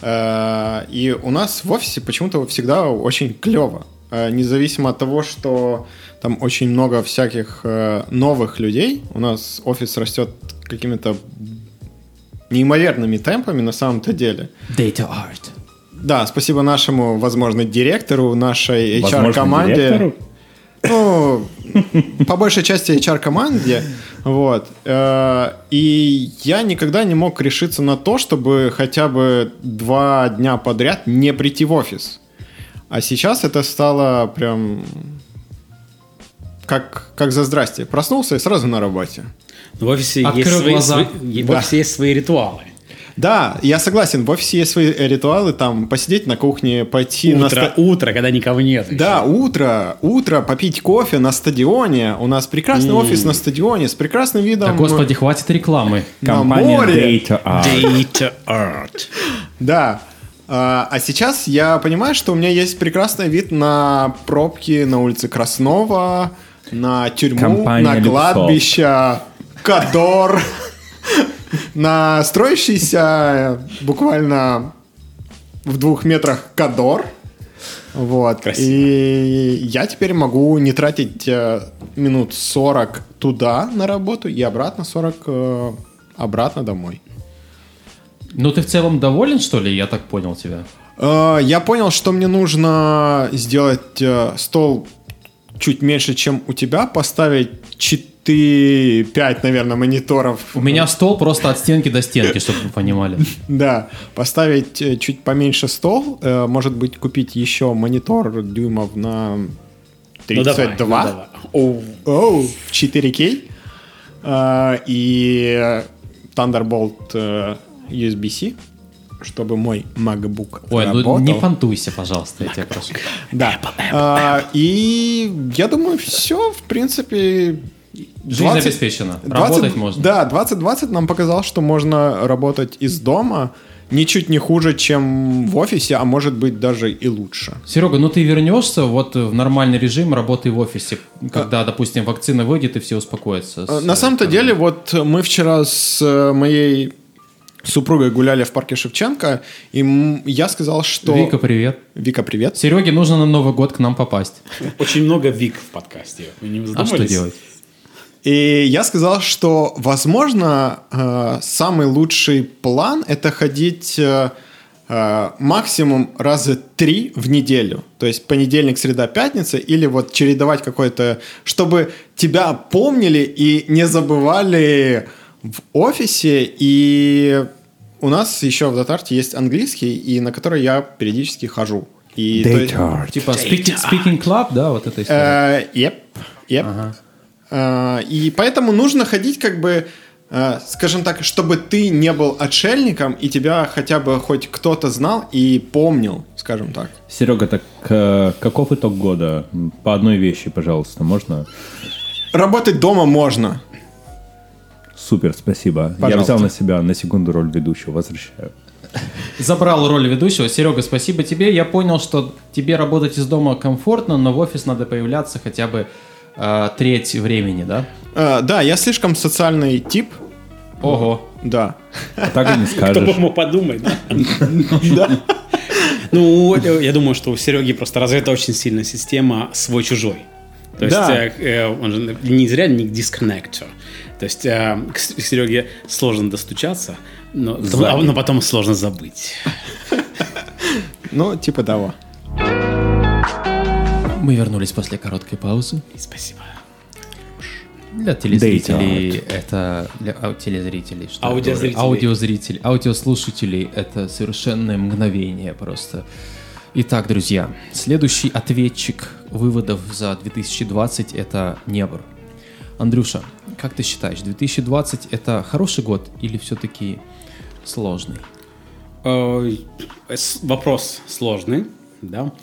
и у нас в офисе почему-то всегда очень клево. Э, Независимо от того, что там очень много всяких э, новых людей, у нас офис растет какими-то неимоверными темпами на самом-то деле. Data Art. Да, спасибо нашему, возможно, директору, нашей Возможно, HR-команде. директору? Ну, по большей части HR-команде. Вот. Э, И я никогда не мог решиться на то, чтобы хотя бы два дня подряд не прийти в офис. А сейчас это стало прям как, как за здрасте. Проснулся и сразу на работе. В офисе, есть свои, глаза. свои- в Да. офисе есть свои ритуалы. Да, я согласен, в офисе есть свои ритуалы, там посидеть на кухне, пойти на... Утро, ста- утро, когда никого нет. еще. Да, утро, утро, попить кофе на стадионе. У нас прекрасный офис на стадионе с прекрасным видом. Да, господи, хватит рекламы. на Компания море. Data Art. Data art. Да. А, а сейчас я понимаю, что у меня есть прекрасный вид на пробки на улице Краснова, на тюрьму, Компания на кладбище Кадор, на строящийся буквально в двух метрах Кадор. Вот. Красиво. И я теперь могу не тратить э, минут 40 туда на работу и обратно 40 э, обратно домой. Ну, ты в целом доволен, что ли? Я так понял тебя. Э, Я понял, что мне нужно сделать э, стол чуть меньше, чем у тебя, поставить 4-5, наверное, мониторов. У меня стол просто от стенки до стенки, чтобы вы понимали. Да, поставить э, чуть поменьше стол, э, может быть, купить еще монитор дюймов на Ну, 32 давай, ну, в 4К э, и Thunderbolt USB-C, чтобы мой MacBook Ой, ну не фантуйся, пожалуйста, я тебя прошу. Да. А, и я думаю, все, в принципе... Жизнь 20 обеспечена. 20 Работать можно. Да, 2020 нам показал, что можно работать из дома ничуть не хуже, чем в офисе, а может быть даже и лучше. Серега, ну ты вернешься вот в нормальный режим работы в офисе, когда, допустим, вакцина выйдет и все успокоятся. А, с- На самом-то деле, вот мы вчера с э, моей супругой гуляли в парке Шевченко, и я сказал, что... Вика, привет. Вика, привет. Сереге нужно на Новый год к нам попасть. Очень много Вик в подкасте. Вы не А что делать? И я сказал, что, возможно, э, самый лучший план это ходить э, э, максимум раза три в неделю. То есть понедельник, среда, пятница, или вот чередовать какой-то, чтобы тебя помнили и не забывали в офисе. И у нас еще в Датарте есть английский, и на который я периодически хожу. И, то есть- Типа speaking, speaking club, да, вот эта история. Э, Yep, yep. Э, И поэтому нужно ходить как бы, э, скажем так, чтобы ты не был отшельником, и тебя хотя бы хоть кто-то знал и помнил, скажем так. Серега, так э, каков итог года? По одной вещи, пожалуйста, можно? Работать дома можно. Супер, спасибо. Я Пожалуйста. взял на себя на секунду роль ведущего, возвращаю. Забрал роль ведущего. Серега, спасибо тебе. Я понял, что тебе работать из дома комфортно, но в офис надо появляться хотя бы э, треть времени, да? Э, Да, я слишком социальный тип, Ого. да. А так и не Кто бы скажешь. мог подумать, да? Ну, э, я думаю, что у Сереги просто развита очень сильная система свой-чужой. То есть Да. э, э, он же не зря не дисконнектор. То есть э, к Сереге сложно достучаться, но, а- но потом сложно забыть. Ну, типа того. Мы вернулись после короткой паузы. Спасибо. Для телезрителей это... Для ау- телезрителей, что Аудиозрителей. Аудиозрителей. Аудиослушателей это совершенное мгновение просто. Итак, друзья, следующий ответчик выводов за 2020 это Небр. Андрюша, как ты считаешь, 2020 это хороший год или все-таки сложный? Э, Вопрос сложный, да.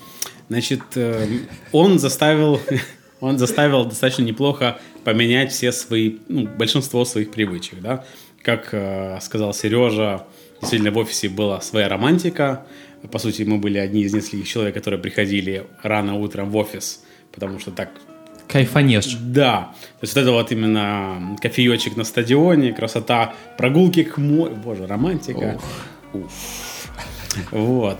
Значит, э, он заставил, он заставил достаточно неплохо поменять все свои, ну, большинство своих привычек, да. Как э, сказал Сережа, действительно в офисе была своя романтика. По сути, мы были одни из нескольких человек, которые приходили рано утром в офис, потому что так Кайфанешь. да, то есть вот это вот именно кофеечек на стадионе, красота, прогулки к морю, боже, романтика. Уф. Вот.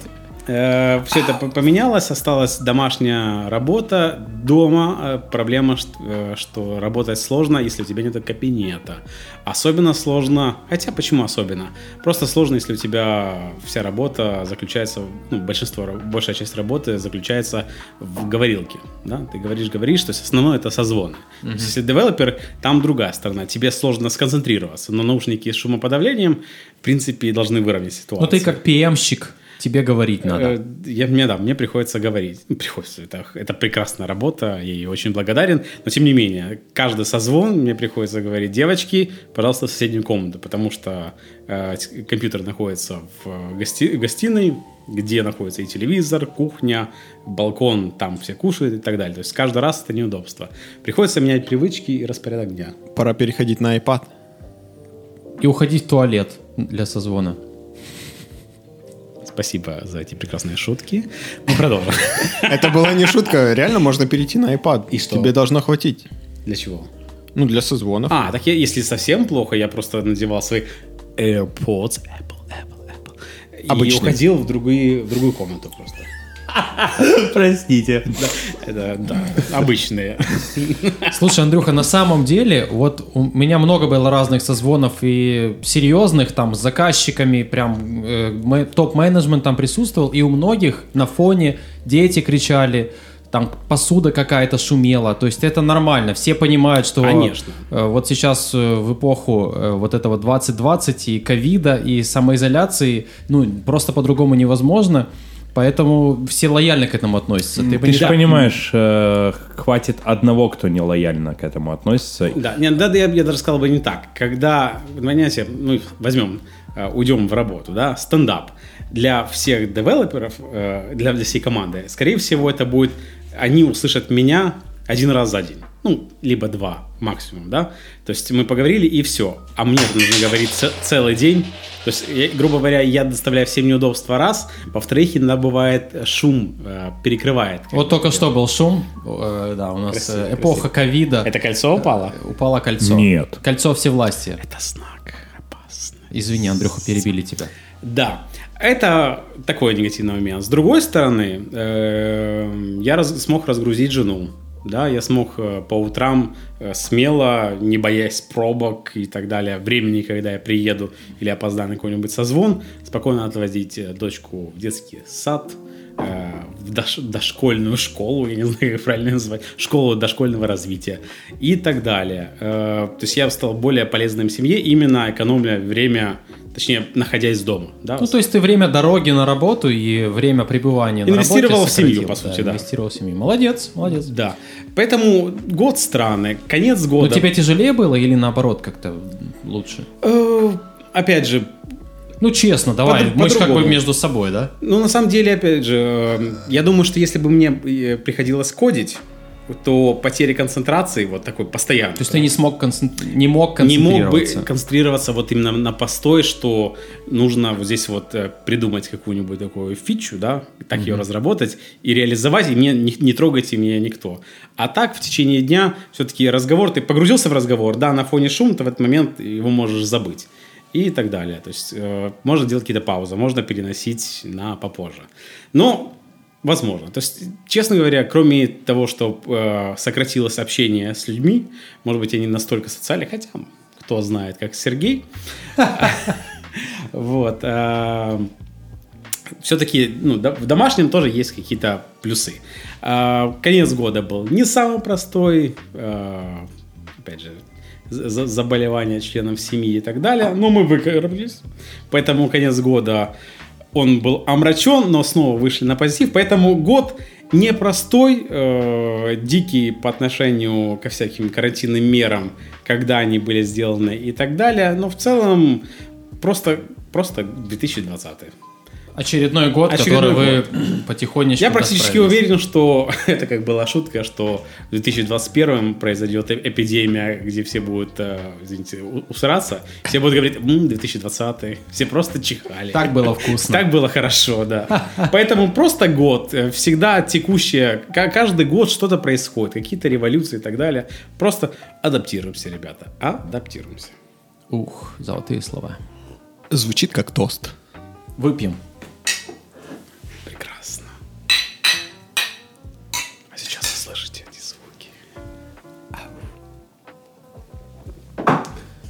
Все это по- поменялось, осталась домашняя работа, дома э, проблема, ш- э, что работать сложно, если у тебя нет кабинета. Особенно сложно, хотя почему особенно? Просто сложно, если у тебя вся работа заключается, ну, большинство, большая часть работы заключается в говорилке. Да? Ты говоришь, говоришь, то есть основное это созвоны. То есть, если девелопер, там другая сторона, тебе сложно сконцентрироваться, но наушники с шумоподавлением, в принципе, должны выровнять ситуацию. Ну ты как PM-щик, тебе говорить надо. Э, Я, мне, да, мне приходится говорить. Приходится. Это, это прекрасная работа, я ей очень благодарен. Но, тем не менее, каждый созвон мне приходится говорить, девочки, пожалуйста, в соседнюю комнату, потому что э, компьютер находится в э, гости- в гостиной, где находится и телевизор, кухня, балкон, там все кушают и так далее. То есть каждый раз это неудобство. Приходится менять привычки и распорядок дня. Пора переходить на iPad. И уходить в туалет для созвона. Спасибо за эти прекрасные шутки. Мы продолжим. Это была не шутка, реально можно перейти на iPad. И что? Тебе должно хватить. Для чего? Ну, для созвонов. А, так я, если совсем плохо, я просто надевал свои AirPods, Apple, Apple, Apple, и уходил в, другую в другую комнату просто. Простите. Это, да, обычные. Слушай, Андрюха, на самом деле, вот у меня много было разных созвонов и серьезных, там, с заказчиками, прям э, топ-менеджмент там присутствовал, и у многих на фоне дети кричали, там посуда какая-то шумела, то есть это нормально, все понимают, что Конечно. э, вот сейчас э, в эпоху вот этого 2020 и ковида и самоизоляции, ну, просто по-другому невозможно, поэтому все лояльно к этому относятся. Ты, Ты же понимаешь? понимаешь, э, хватит одного, кто не лояльно к этому относится. Да, нет, да, я, я даже сказал бы не так. Когда, понимаете, ну, возьмем, э, уйдем в работу, да, стендап для всех девелоперов, э, для, для всей команды, скорее всего, это будет, они услышат меня один раз за день. Ну, либо два максимум, да. То есть мы поговорили и все. А мне нужно говорить ц- целый день. То есть, я, грубо говоря, я доставляю всем неудобства раз. Во-вторых, иногда бывает шум э, перекрывает. Вот только что был шум, э, да, у нас Красиво, э, эпоха ковида, Это кольцо упало? упало кольцо. Нет. Кольцо всевластия. Это знак опасно. Извини, Андрюха, перебили тебя. Да, это такой негативный момент. С другой стороны, э, я раз- смог разгрузить жену. Да, я смог э, по утрам э, смело, не боясь пробок и так далее, времени, когда я приеду или опоздаю на какой-нибудь созвон, спокойно отвозить э, дочку в детский сад, в дош- дошкольную школу, я не знаю, как правильно назвать, школу дошкольного развития и так далее. Э, То есть я стал более полезным семье, именно экономля время, точнее, находясь дома. Да? Ну, то есть ты время дороги на работу и время пребывания на Инвестировал работе в семью, по сути, да. Инвестировал в семью. Молодец, молодец. Да. Поэтому год странный, конец года. тебе тяжелее было или наоборот как-то лучше? Э, Опять же, Ну, честно, давай, По- мы же как бы между собой, да? ну на самом деле, опять же, я думаю, что если бы мне э, приходилось кодить, то потери концентрации вот такой постоянной. То есть ты не смог концен- не мог не мог бы концентрироваться. концентрироваться вот именно на постой, что нужно вот здесь вот э, придумать какую-нибудь такую фичу, да, так ее разработать и реализовать, и мне не, не трогайте меня никто. А так в течение дня все-таки разговор, ты погрузился в разговор, да, на фоне шума, ты в этот момент его можешь забыть и так далее. То есть э, можно делать какие-то паузы, можно переносить на попозже. Но Возможно. То есть, честно говоря, кроме того, что э, сократилось общение с людьми, может быть, не настолько социальный, хотя кто знает, как Сергей. Вот. Все-таки ну, в домашнем тоже есть какие-то плюсы. А, Конец года был не самый простой. а, Опять же, заболевания членов семьи и так далее. Но мы выкарабкались. Поэтому конец года он был омрачен, но снова вышли на позитив. Поэтому год непростой, э, дикий по отношению ко всяким карантинным мерам, когда они были сделаны и так далее. Но в целом просто, просто 2020. Очередной год, Очередной который вы потихонечку Я практически уверен, что это как была шутка, что в 2021 произойдет эпидемия, где все будут, э, извините, усраться, все будут говорить, «М, 2020, все просто чихали. Так было вкусно. Так было хорошо, да. Поэтому просто год, э, всегда текущее, ка- каждый год что-то происходит, какие-то революции и так далее. Просто адаптируемся, ребята, адаптируемся. Ух, золотые слова. Звучит как тост. Выпьем.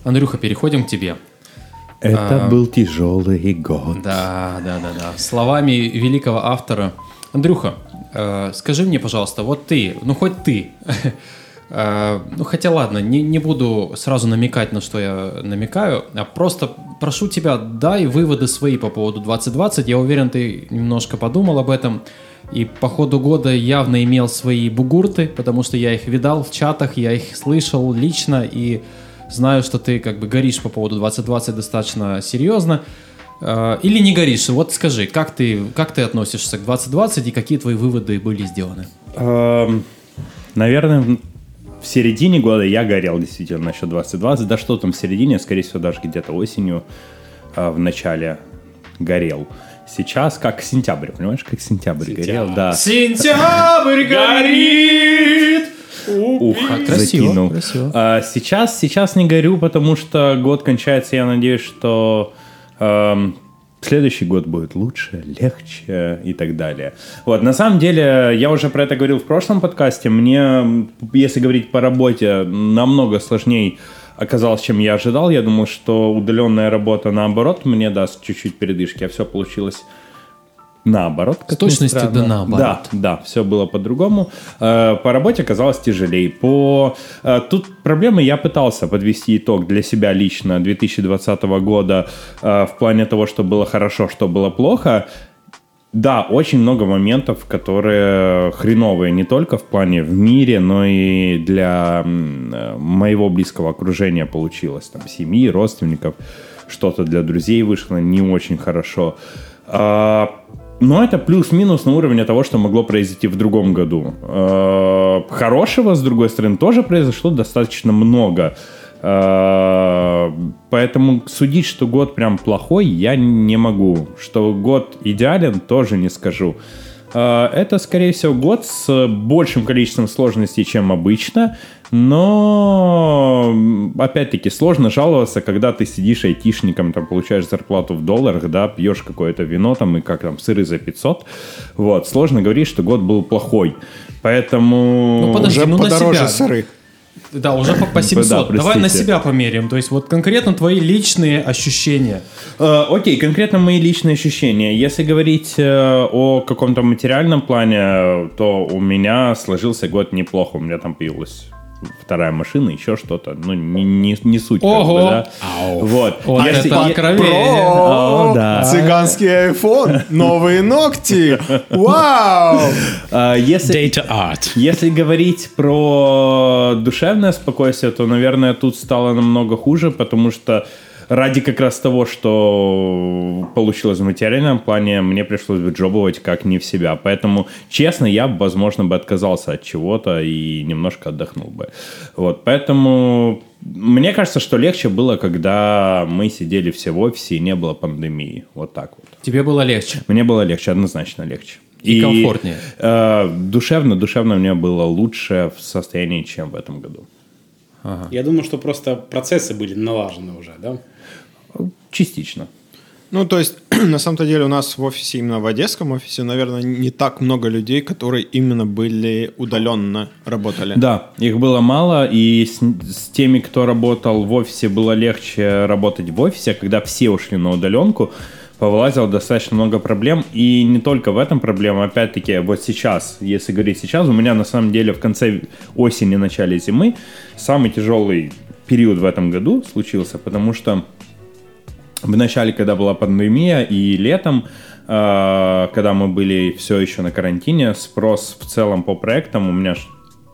Андрюха, переходим к тебе. Это был тяжелый год. Да, да, да, да. Словами великого автора. Андрюха, э, скажи мне, пожалуйста, вот ты, ну хоть ты, э, ну хотя ладно, не, не буду сразу намекать, на что я намекаю, а просто прошу тебя, дай выводы свои по поводу 2020. Я уверен, ты немножко подумал об этом. И по ходу года явно имел свои бугурты, потому что я их видал в чатах, я их слышал лично и знаю, что ты как бы горишь по поводу 2020 достаточно серьезно. Э, Или не горишь? Вот скажи, как ты, как ты относишься к 2020 и какие твои выводы были сделаны? Эм, Наверное, в- середине года я горел действительно насчет 2020. Да что там в середине, скорее всего, даже где-то осенью, э, в начале горел. Сейчас как сентябрь, понимаешь, как сентябрь, горел, да. Сентябрь горит! Ух, красиво, закинул. красиво. А, сейчас, сейчас не горю, потому что год кончается, я надеюсь, что эм, следующий год будет лучше, легче и так далее. Вот, на самом деле, я уже про это говорил в прошлом подкасте, мне, если говорить по работе, намного сложнее оказалось, чем я ожидал. Я думал, что удаленная работа, наоборот, мне даст чуть-чуть передышки, а все получилось наоборот. С странно. да наоборот. Да, да, все было по-другому. Э, По работе оказалось тяжелее. По... э, Тут проблемы я пытался подвести итог для себя лично 2020 года э, в плане того, что было хорошо, что было плохо. Да, очень много моментов, которые хреновые не только в плане в мире, но и для моего близкого окружения получилось. Там семьи, родственников, что-то для друзей вышло не очень хорошо. А, но это плюс-минус на уровне того, что могло произойти в другом году. Э, Хорошего, с другой стороны, тоже произошло достаточно много. Э, Поэтому судить, что год прям плохой, я не могу. Что год идеален, тоже не скажу. Э, Это, скорее всего, год с большим количеством сложностей, чем обычно. Но, опять-таки, сложно жаловаться, когда ты сидишь айтишником, там, получаешь зарплату в долларах, да, пьешь какое-то вино, там, и как там, сыры за 500. Вот, сложно говорить, что год был плохой. Поэтому... Ну, подожди, Уже ну, на подороже себя. сыры. Да, уже по, по 700. Да, Давай на себя померяем. То есть вот конкретно твои личные ощущения. Э, Окей, конкретно мои личные ощущения. Если говорить э, о каком-то материальном плане, э, то у меня сложился год неплохо. У меня там появилась вторая машина, еще что-то. Ну, не, не, не суть. как Ого. бы, да. Вот. Вот Если- это е- откровение. О, да. Цыганский iPhone, новые ногти. Вау! А, Если, Data art. Если говорить про душевное спокойствие, то, наверное, тут стало намного хуже, потому что ради как раз того, что получилось в материальном плане, мне пришлось бы джобовать как не в себя. Поэтому, честно, я, возможно, бы отказался от чего-то и немножко отдохнул бы. Вот, поэтому мне кажется, что легче было, когда мы сидели все в офисе и не было пандемии. Вот так вот. Тебе было легче. Мне было легче, однозначно легче. И комфортнее. э, душевно, душевно мне было лучше в состоянии, чем в этом году. Я думаю, что просто процессы были налажены уже, да? Частично. Ну, то есть, на самом-то деле у нас в офисе, именно в одесском офисе, наверное, не так много людей, которые именно были удаленно работали. Да, их было мало, и с, с теми, кто работал в офисе, было легче работать в офисе, а когда все ушли на удаленку, повылазило достаточно много проблем, и не только в этом проблема, опять-таки, вот сейчас, если говорить сейчас, у меня на самом деле в конце осени, начале зимы самый тяжелый период в этом году случился, потому что в начале, когда была пандемия, и летом, э, когда мы были все еще на карантине, спрос в целом по проектам, у меня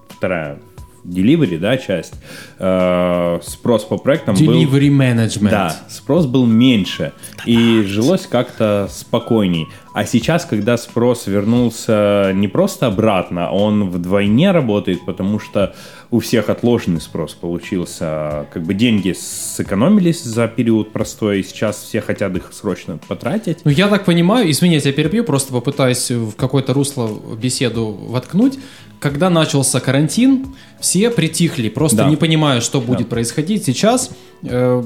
вторая delivery, да, часть, э, спрос по проектам был... Delivery management. Да, спрос был меньше, и жилось как-то спокойней. А сейчас, когда спрос вернулся не просто обратно, он вдвойне работает, потому что у всех отложенный спрос получился. Как бы деньги сэкономились за период простой, и сейчас все хотят их срочно потратить. Ну, я так понимаю, извини, я тебя перебью, просто попытаюсь в какое-то русло беседу воткнуть. Когда начался карантин, все притихли, просто Да. не понимая, что будет происходить. Сейчас, э,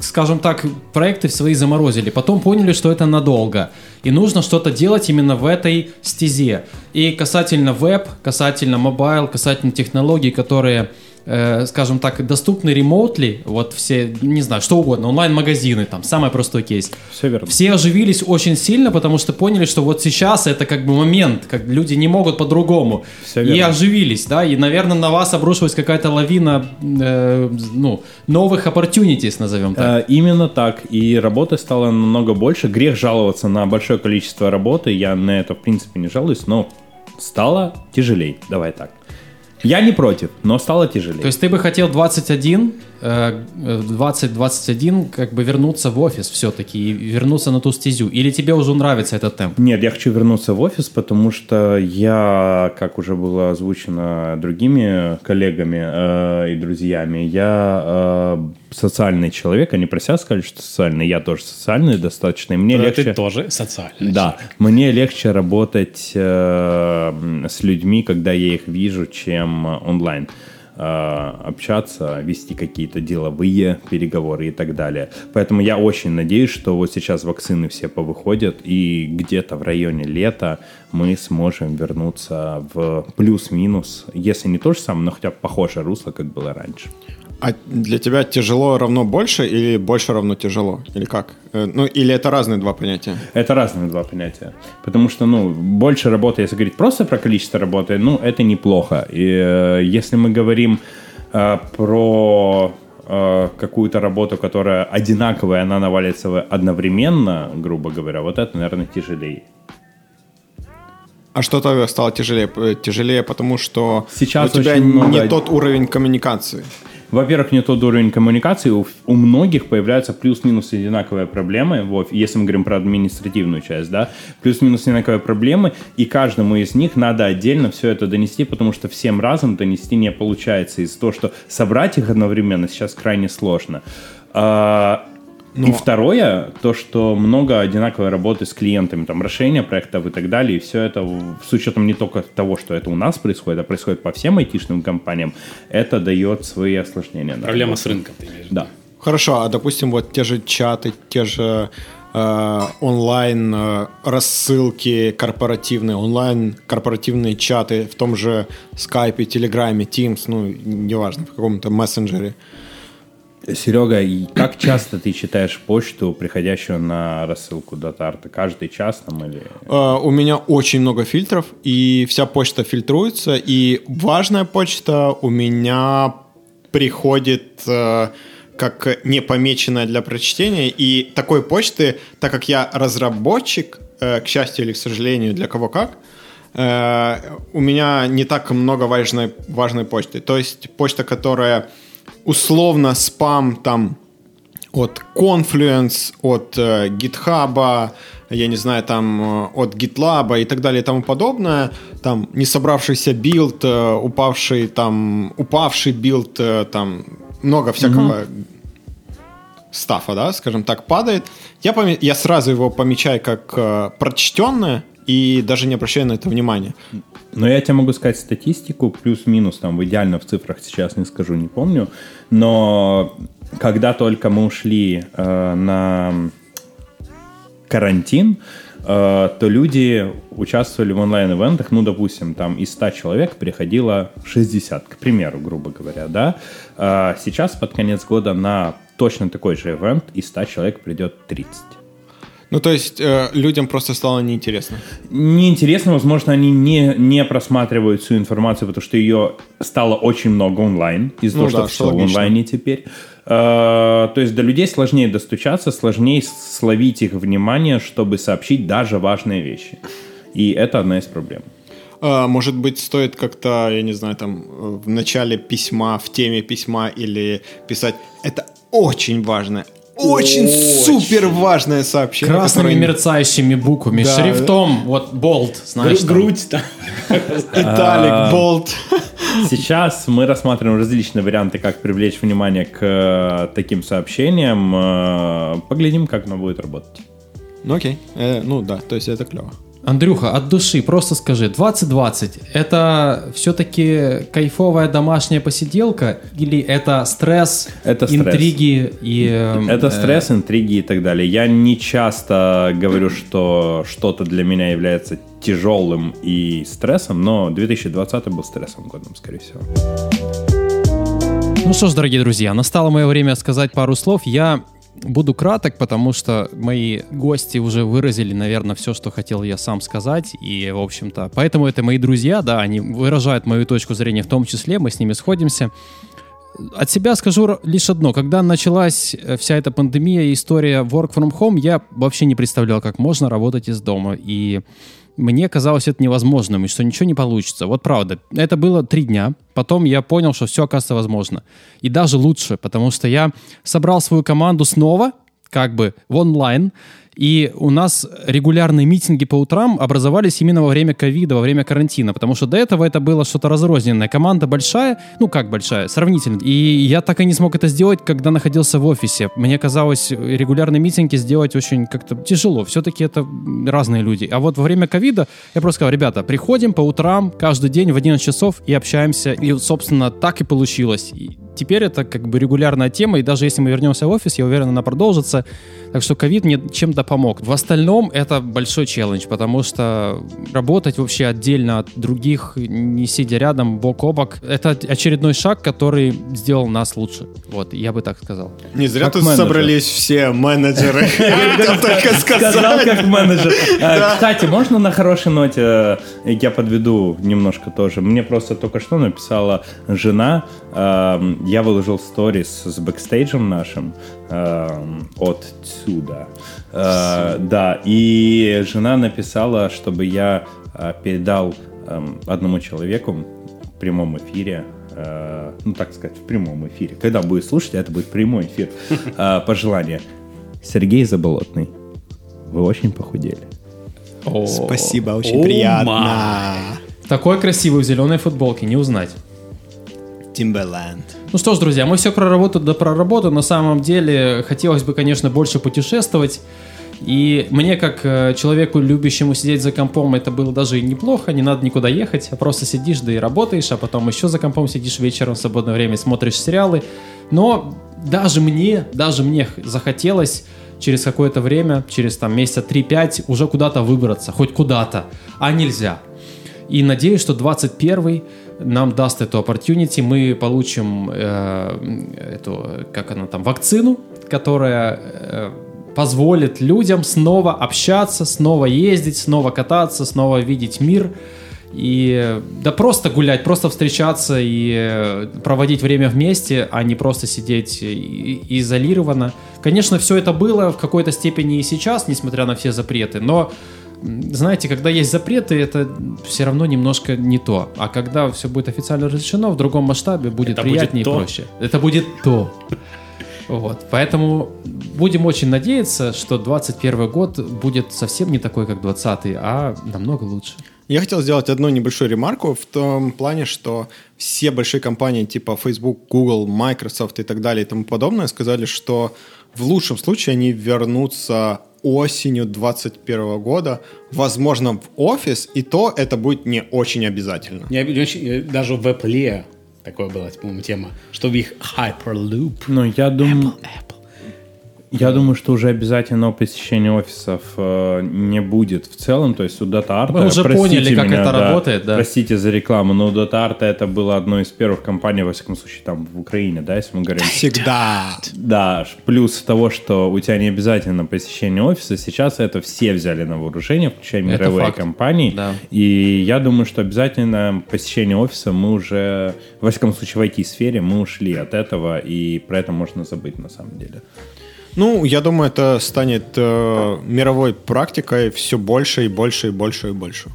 скажем так, проекты свои заморозили, потом поняли, что это надолго. И нужно что-то делать именно в этой стезе. И касательно веб, касательно mobile, касательно технологий, которые э, скажем так, доступны remotely, вот все, не знаю, что угодно, онлайн-магазины, там, самый простой кейс. Все верно. Все оживились очень сильно, потому что поняли, что вот сейчас это как бы момент, как люди не могут по-другому. Всё И верно. оживились, да, и, наверное, на вас обрушилась какая-то лавина э, ну, новых opportunities, назовем так. Э, Именно так. И работы стало намного больше. Грех жаловаться на большое количество работы. Я на это, в принципе, не жалуюсь, но стало тяжелей. Давай так. Я не против, но стало тяжелее. То есть ты бы хотел 21, э, э, 20-21 как бы вернуться в офис все-таки и вернуться на ту стезю? Или тебе уже нравится этот темп? Нет, я хочу вернуться в офис, потому что я, как уже было озвучено другими коллегами э, и друзьями, я э, социальный человек. Они про себя сказали, что социальный. Я тоже социальный достаточно. И мне Да, легче... Ты тоже социальный. Да, мне легче работать э, с людьми, когда я их вижу, чем онлайн. э, общаться, вести какие-то деловые переговоры и так далее. Поэтому я очень надеюсь, что вот сейчас вакцины все повыходят, и где-то в районе лета мы сможем вернуться в плюс-минус, если не то же самое, но хотя бы похожее русло, как было раньше. А для тебя тяжело равно больше или больше равно тяжело? Или как? Э, Ну, или это разные два понятия? Это разные два понятия. Потому что, ну, больше работы, если говорить просто про количество работы, ну, это неплохо. И э, если мы говорим э, про э, какую-то работу, которая одинаковая, она навалится одновременно, грубо говоря, вот это, наверное, тяжелее. А что-то стало тяжелее? Тяжелее, потому что Сейчас у тебя очень много- не тот уровень коммуникации. Во-первых, не тот уровень коммуникации. У, у многих появляются плюс-минус одинаковые проблемы. Вот, если мы говорим про административную часть, да, плюс-минус одинаковые проблемы, и каждому из них надо отдельно все это донести, потому что всем разом донести не получается из-за того, что собрать их одновременно сейчас крайне сложно. А, И второе, то, что много одинаковой работы с клиентами, там, расширение проектов и так далее, и все это с учетом не только того, что это у нас происходит, а происходит по всем айтишным компаниям, это дает свои осложнения. Проблема работу. с рынком, ты имеешь? Да. Хорошо, а допустим, вот те же чаты, те же э, онлайн э, рассылки корпоративные, онлайн корпоративные чаты в том же Skype, Телеграме, Teams, ну, неважно, в каком-то мессенджере. Серега, как часто ты читаешь почту, приходящую на рассылку Датарта? Каждый час там или... Э, У меня очень много фильтров, и вся почта фильтруется, и важная почта у меня приходит э, как непомеченная для прочтения, и такой почты, так как я разработчик, э, к счастью или к сожалению, для кого как, э, у меня не так много важной, важной почты. То есть почта, которая условно спам там от Confluence, от э, GitHub, я не знаю, там э, от GitLab и так далее и тому подобное, там не собравшийся build, э, упавший там, упавший build, э, там много всякого stuff а, да, скажем так, падает. Я, поме- я сразу его помечаю как э, прочтенное и даже не обращаю на это внимания. Но я тебе могу сказать статистику, плюс-минус, там, идеально в цифрах сейчас не скажу, не помню, но когда только мы ушли э, на карантин, э, то люди участвовали в онлайн-ивентах, ну, допустим, там из 100 человек приходило 60, к примеру, грубо говоря, да. Э, сейчас под конец года на точно такой же ивент из 100 человек придет 30. Ну, то есть э, людям просто стало неинтересно. Неинтересно, возможно, они не, не просматривают всю информацию, потому что ее стало очень много онлайн, из-за Ну того, да, что все в логично. онлайне теперь. Э, То есть до людей сложнее достучаться, сложнее словить их внимание, чтобы сообщить даже важные вещи. И это одна из проблем. А, Может быть, стоит как-то, я не знаю, там э, в начале письма, в теме письма или писать это очень важное, очень, супер важное сообщение. Красными которое- мерцающими буквами, Да. шрифтом, вот болт, знаешь. Там. Грудь там. Италик, болт. Сейчас мы рассматриваем различные варианты, как привлечь внимание к э, таким сообщениям. Э, Поглядим, как оно будет работать. Ну окей, Э, ну да, то есть это клево. Андрюха, от души просто скажи, 2020 это все-таки кайфовая домашняя посиделка или это стресс, Это стресс. интриги и... э, Это э, стресс, интриги и так далее. Я не часто говорю, что что-то для меня является тяжелым и стрессом, но 2020 был стрессовым годом, скорее всего. Ну что ж, дорогие друзья, настало мое время сказать пару слов. Я буду краток, потому что мои гости уже выразили, наверное, все, что хотел я сам сказать. И, в общем-то, поэтому это мои друзья, да, они выражают мою точку зрения в том числе, мы с ними сходимся. От себя скажу лишь одно. Когда началась э, вся эта пандемия и история work from home, я вообще не представлял, как можно работать из дома. И мне казалось это невозможным, и что ничего не получится. Вот правда. Это было три дня. Потом я понял, что все оказывается возможно. И даже лучше, потому что я собрал свою команду снова, как бы в онлайн, и у нас регулярные митинги по утрам образовались именно во время ковида, во время карантина, потому что до этого это было что-то разрозненное. Команда большая, ну как большая, сравнительно. И я так и не смог это сделать, когда находился в офисе. Мне казалось, регулярные митинги сделать очень как-то тяжело. Все-таки это разные люди. А вот во время ковида я просто сказал, ребята, приходим по утрам каждый день в 11 часов и общаемся. И, собственно, так и получилось. Теперь это как бы регулярная тема, и даже если мы вернемся в офис, я уверен, она продолжится. Так что ковид мне чем-то помог. В остальном это большой челлендж, потому что работать вообще отдельно от других, не сидя рядом, бок о бок, это очередной шаг, который сделал нас лучше. Вот, я бы так сказал. Не зря Как тут менеджер. собрались все менеджеры. Только Сказал как менеджер. А, Кстати, можно на хорошей ноте э, я подведу немножко тоже. Мне просто только что написала жена. Эм, Я выложил сторис с бэкстейджем нашим эм, отсюда. Э, Да, и жена написала, чтобы я э, передал эм, одному человеку в прямом эфире э, ну, так сказать, в прямом эфире. Когда будет слушать, это будет прямой эфир. Пожелание. Сергей Заболотный, вы очень похудели. Спасибо, очень приятно. Такой красивый в зеленой футболке, не узнать. Timberland. Ну что ж, друзья, мы все про работу да про работу. На самом деле, хотелось бы, конечно, больше путешествовать. И мне, как э, человеку, любящему сидеть за компом, это было даже и неплохо. Не надо никуда ехать, а просто сидишь, да и работаешь, а потом еще за компом сидишь вечером в свободное время смотришь сериалы. Но даже мне, даже мне захотелось через какое-то время, через там месяца 3-5 уже куда-то выбраться, хоть куда-то, а нельзя. И надеюсь, что 21 нам даст эту opportunity, мы получим э, эту, как она там, вакцину, которая э, позволит людям снова общаться, снова ездить, снова кататься, снова видеть мир. И да просто гулять, просто встречаться и э, проводить время вместе, а не просто сидеть изолированно. Конечно, все это было в какой-то степени и сейчас, несмотря на все запреты, но знаете, когда есть запреты, это все равно немножко не то. А когда все будет официально разрешено, в другом масштабе будет Это будет приятнее то. и проще. Это будет то. Вот. Поэтому будем очень надеяться, что 21 год будет совсем не такой, как 20 а намного лучше. Я хотел сделать одну небольшую ремарку в том плане, что все большие компании типа Facebook, Google, Microsoft и так далее и тому подобное сказали, что в лучшем случае они вернутся осенью 2021 года, возможно, в офис, и то это будет не очень обязательно. Я не очень- даже в Apple такое была, по-моему, тема, что в их Hyperloop. Ну, я думаю, Apple. Я думаю, что уже обязательного посещения офисов э, не будет в целом. То есть у DataArt... Мы уже поняли, как меня, это работает, да. Простите за рекламу, но у DataArt это была одной из первых компаний, во всяком случае, там в Украине, да, если мы говорим. Всегда. Да, плюс того, что у тебя не обязательно посещение офиса, сейчас это все взяли на вооружение, включая Это мировые факт. компании. Да. И я думаю, что обязательно посещение офиса мы уже, во всяком случае, в IT-сфере мы ушли от этого, и про это можно забыть на самом деле. Ну, я думаю, это станет э, мировой практикой все больше и больше и больше и больше.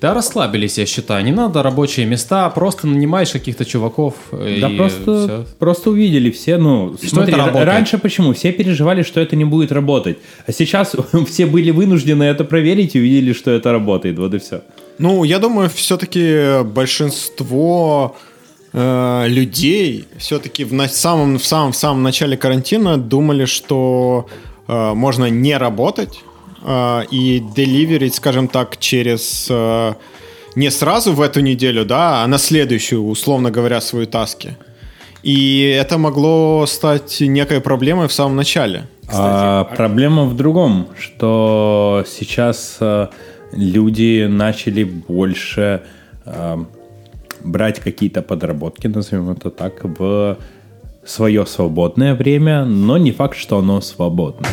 Да, расслабились, я считаю. Не надо рабочие места, просто нанимаешь каких-то чуваков. э, Да и просто, всё. просто увидели все, ну, смотри, это работает. раньше почему? Все переживали, что это не будет работать, а сейчас все были вынуждены это проверить и увидели, что это работает, вот и все. Ну, я думаю, все-таки большинство э, людей все-таки в на- самом, в самом, в самом начале карантина думали, что э, можно не работать э, и деливерить, скажем так, через э, не сразу в эту неделю, да, а на следующую, условно говоря, свою таски. И это могло стать некой проблемой в самом начале. А проблема в другом, что сейчас э, люди начали больше э, брать какие-то подработки, назовем это так, в свое свободное время, но не факт, что оно свободно.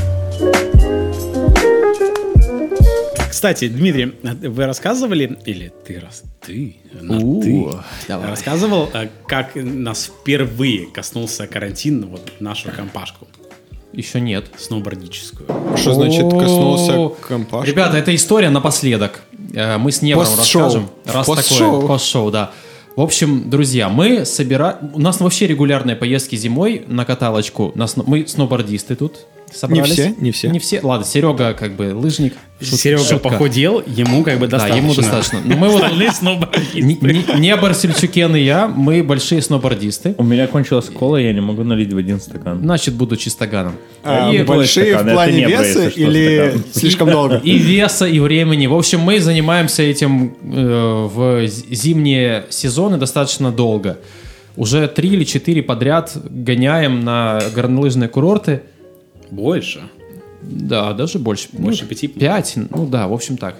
Кстати, Дмитрий, вы рассказывали, или ты раз, ты, на ты, рассказывал, э, как нас впервые коснулся карантин, вот нашу компашку, Еще нет. сноубордическую. Что значит коснулся компашки? Ребята, это история напоследок. Э, Мы с Невром расскажем. Раз такое. Постшоу, да. В общем, друзья, мы собираем... У нас вообще регулярные поездки зимой на каталочку. На сно- Мы сноубордисты тут. Собрались. Не все, не все. Не все. Ладно, Серега как бы лыжник. Шут- Серега шутка. похудел, ему как бы Да, достаточно. ему достаточно. Но мы вот не, не- не Барсельчукен и я, мы большие сноубордисты. У меня кончилась кола, я не могу налить в один стакан. Значит, буду чистоганом. А, И большие стакан, в плане не веса или стакан. слишком долго? И веса, и времени. В общем, мы занимаемся этим э, в зимние сезоны достаточно долго. Уже три или четыре подряд гоняем на горнолыжные курорты. Больше. Да, даже больше. Больше Ну, пяти. Пять, ну да, в общем так.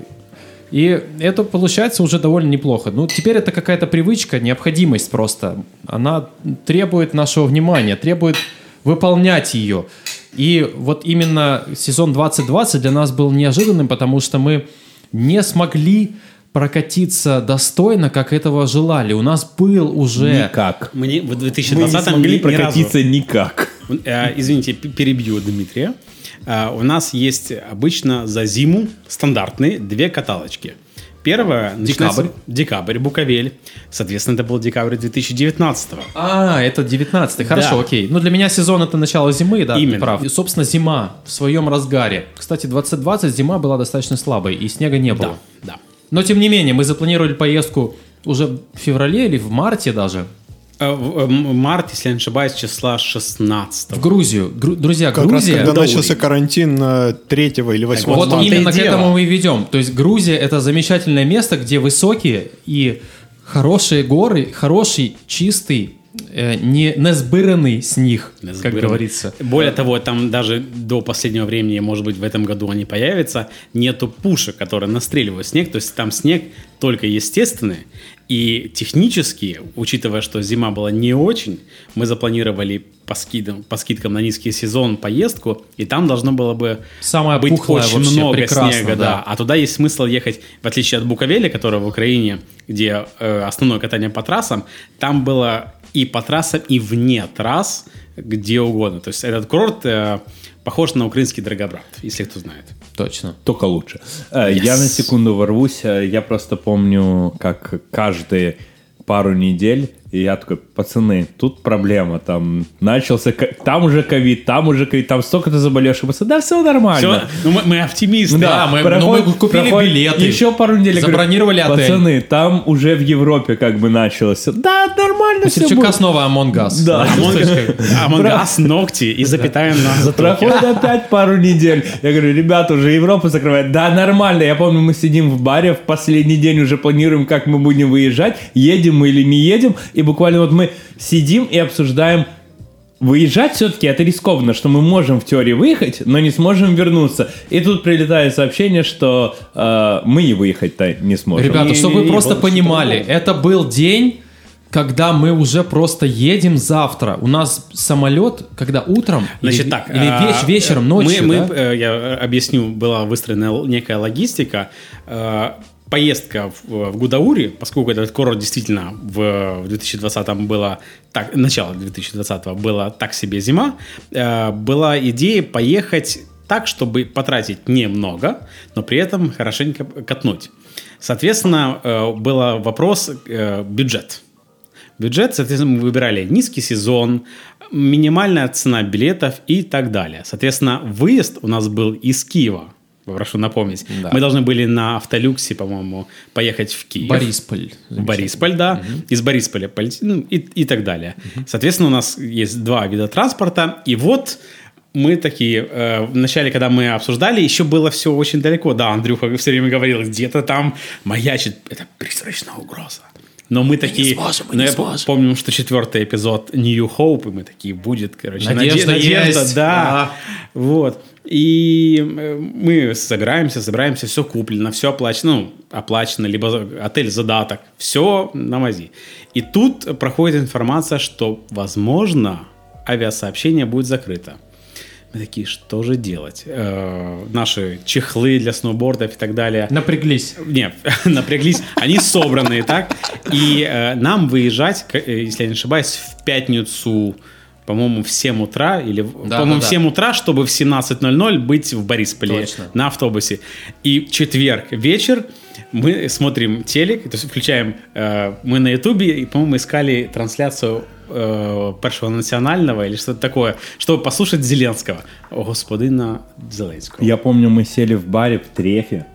И это получается уже довольно неплохо. Ну, теперь это какая-то привычка, необходимость просто. Она требует нашего внимания, требует выполнять ее. И вот именно сезон 2020 для нас был неожиданным, потому что мы не смогли прокатиться достойно, как этого желали. У нас был уже... Никак. Мне в Мы 2020 не смогли ни- ни разу- прокатиться никак. Э, Извините, перебью Дмитрия. Э, У нас есть обычно за зиму стандартные две каталочки. Начинается- Декабрь. Декабрь, Буковель. Соответственно, это был декабрь 2019 А, это 19 Хорошо, Да. окей. Ну, для меня сезон это начало зимы, да, ты Именно. прав. И, собственно, зима в своем разгаре. Кстати, 2020 зима была достаточно слабой, и снега не было. Да, да. Но, тем не менее, мы запланировали поездку уже в феврале или в марте даже март, если я не ошибаюсь, числа 16 в Грузию. Гру- друзья, Как раз Грузия... когда Гауди. начался карантин э, 3 или 8 Вот и именно к этому мы и ведем. То есть Грузия это замечательное место, где высокие и хорошие горы, хороший, чистый, э, не незбыранный снег, как Сбырно. говорится. Более того, там даже до последнего времени, может быть, в этом году они появятся, нету пушек, которые настреливают снег. То есть там снег только естественный. И технически, учитывая, что зима была не очень, мы запланировали по скидкам, по скидкам на низкий сезон поездку, и там должно было бы Самая быть очень много снега. да. Да. А туда есть смысл ехать, в отличие от Буковеля, которая в Украине, где э, основное катание по трассам, там было и по трассам, и вне трасс, где угодно. То есть этот курорт э, похож на украинский Драгобрат, если кто знает. Точно. Только лучше. Э, Я на секунду ворвусь. Э, Я просто помню, как каждые пару недель и я такой, пацаны, тут проблема, там начался, там уже ковид, там уже ковид, там столько-то заболевших, пацаны, да все нормально. Всё, ну, мы, мы оптимисты. Да, мы- ну, мы купили билеты, Еще пару недель. я говорю, забронировали отель. Пацаны, там уже в Европе как бы началось. Да, нормально У все будет. снова Among Us. Да. Амангас, ногти и запятая на затылке. Проходит опять пару недель. Я говорю, ребята, уже Европа закрывает. Да, нормально. Я помню, мы сидим в баре, в последний день уже планируем, как мы будем выезжать, едем мы или не едем. И буквально вот мы сидим и обсуждаем, Выезжать все-таки это рискованно, что мы можем в теории выехать, но не сможем вернуться. И тут прилетает сообщение, что э, мы и выехать-то не сможем. Ребята, чтобы вы Не-не-не, просто понимали, это был день, когда мы уже просто едем завтра. У нас самолет, когда утром Значит или, так. или а, веч- вечером, э, ночью, мы, мы, да? э, я объясню, была выстроена некая логистика. Поездка в, в Гудаури, поскольку этот курорт действительно в, в 2020 было так, начало 2020 было так себе зима, э, была идея поехать так, чтобы потратить немного, но при этом хорошенько катнуть. Соответственно, э, был вопрос э, бюджет. Бюджет, соответственно, мы выбирали низкий сезон, минимальная цена билетов и так далее. Соответственно, выезд у нас был из Киева. Прошу напомнить. Да. Мы должны были на автолюксе, по-моему, поехать в Киев. Борисполь. Борисполь, да. Из Борисполя ну, и, и так далее. Соответственно, у нас есть два вида транспорта. И вот мы такие, э, в начале, когда мы обсуждали, еще было все очень далеко. Да, Андрюха все время говорил, где-то там маячит, это призрачная угроза. Но мы такие, сможем, мы но не я сможем. помню, что четвертый эпизод New Hope, и мы такие, будет, короче, Надежда есть. да. Вот. И э, мы собираемся, собираемся, все куплено, все оплачено, ну, оплачено, либо отель задаток, все на мази. И тут проходит информация, что, возможно, авиасообщение будет закрыто. Мы такие, что же делать? Э, наши чехлы для сноубордов и так далее. Напряглись. Нет, напряглись. Они собранные, так? И э, нам выезжать, э, если я не ошибаюсь, в пятницу, по-моему, в 7 утра, или, Да, по-моему, да, в да. 7 утра, чтобы в 17.00 быть в Борисполе Точно. на автобусе. И четверг вечер мы смотрим телек, то есть включаем, э, мы на ютубе, и, по-моему, искали трансляцию э, Першого национального или что-то такое, чтобы послушать Зеленского. Господина Зеленского. Я помню, мы сели в баре в Трефе,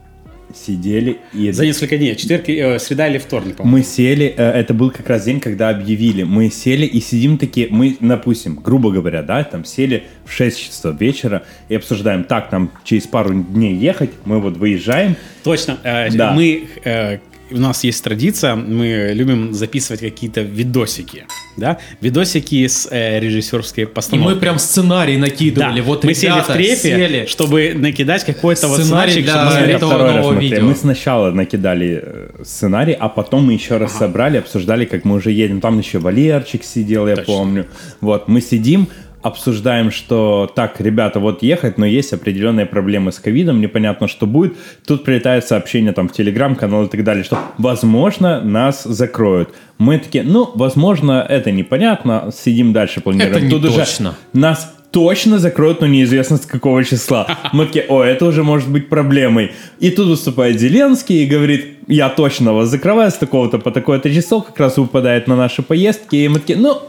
сидели и... За несколько дней. Четверг, э, среда или вторник, по-моему. Мы сели, э, это был как раз день, когда объявили. Мы сели и сидим такие, мы, допустим, грубо говоря, да, там сели в 6 часов вечера и обсуждаем, так, нам через пару дней ехать, мы вот выезжаем. Точно. э, Да. Мы, э, у нас есть традиция, мы любим записывать какие-то видосики, да, видосики с э, режиссерской И постановкой. мы прям сценарий накидывали. Да, Вот мы сели в трепе, сели. чтобы накидать какой-то вот Сценарий сценарий, для чтобы этого нового смотрели. видео. Мы сначала накидали э, сценарий, а потом мы еще раз собрали, обсуждали, как мы уже едем. Там еще Валерчик сидел, я Точно. помню. Вот, мы сидим, обсуждаем, что так, ребята, вот ехать, но есть определенные проблемы с ковидом, непонятно, что будет. Тут прилетает сообщение там в телеграм-канал и так далее, что, возможно, нас закроют. Мы такие, ну, возможно, это непонятно, сидим дальше, планируем. Это не Тут уже точно. нас точно закроют, но неизвестно с какого числа. Мы такие, о, это уже может быть проблемой. И тут выступает Зеленский и говорит, я точно вас закрываю с такого-то по такое-то число, как раз выпадает на наши поездки. И мы такие, ну,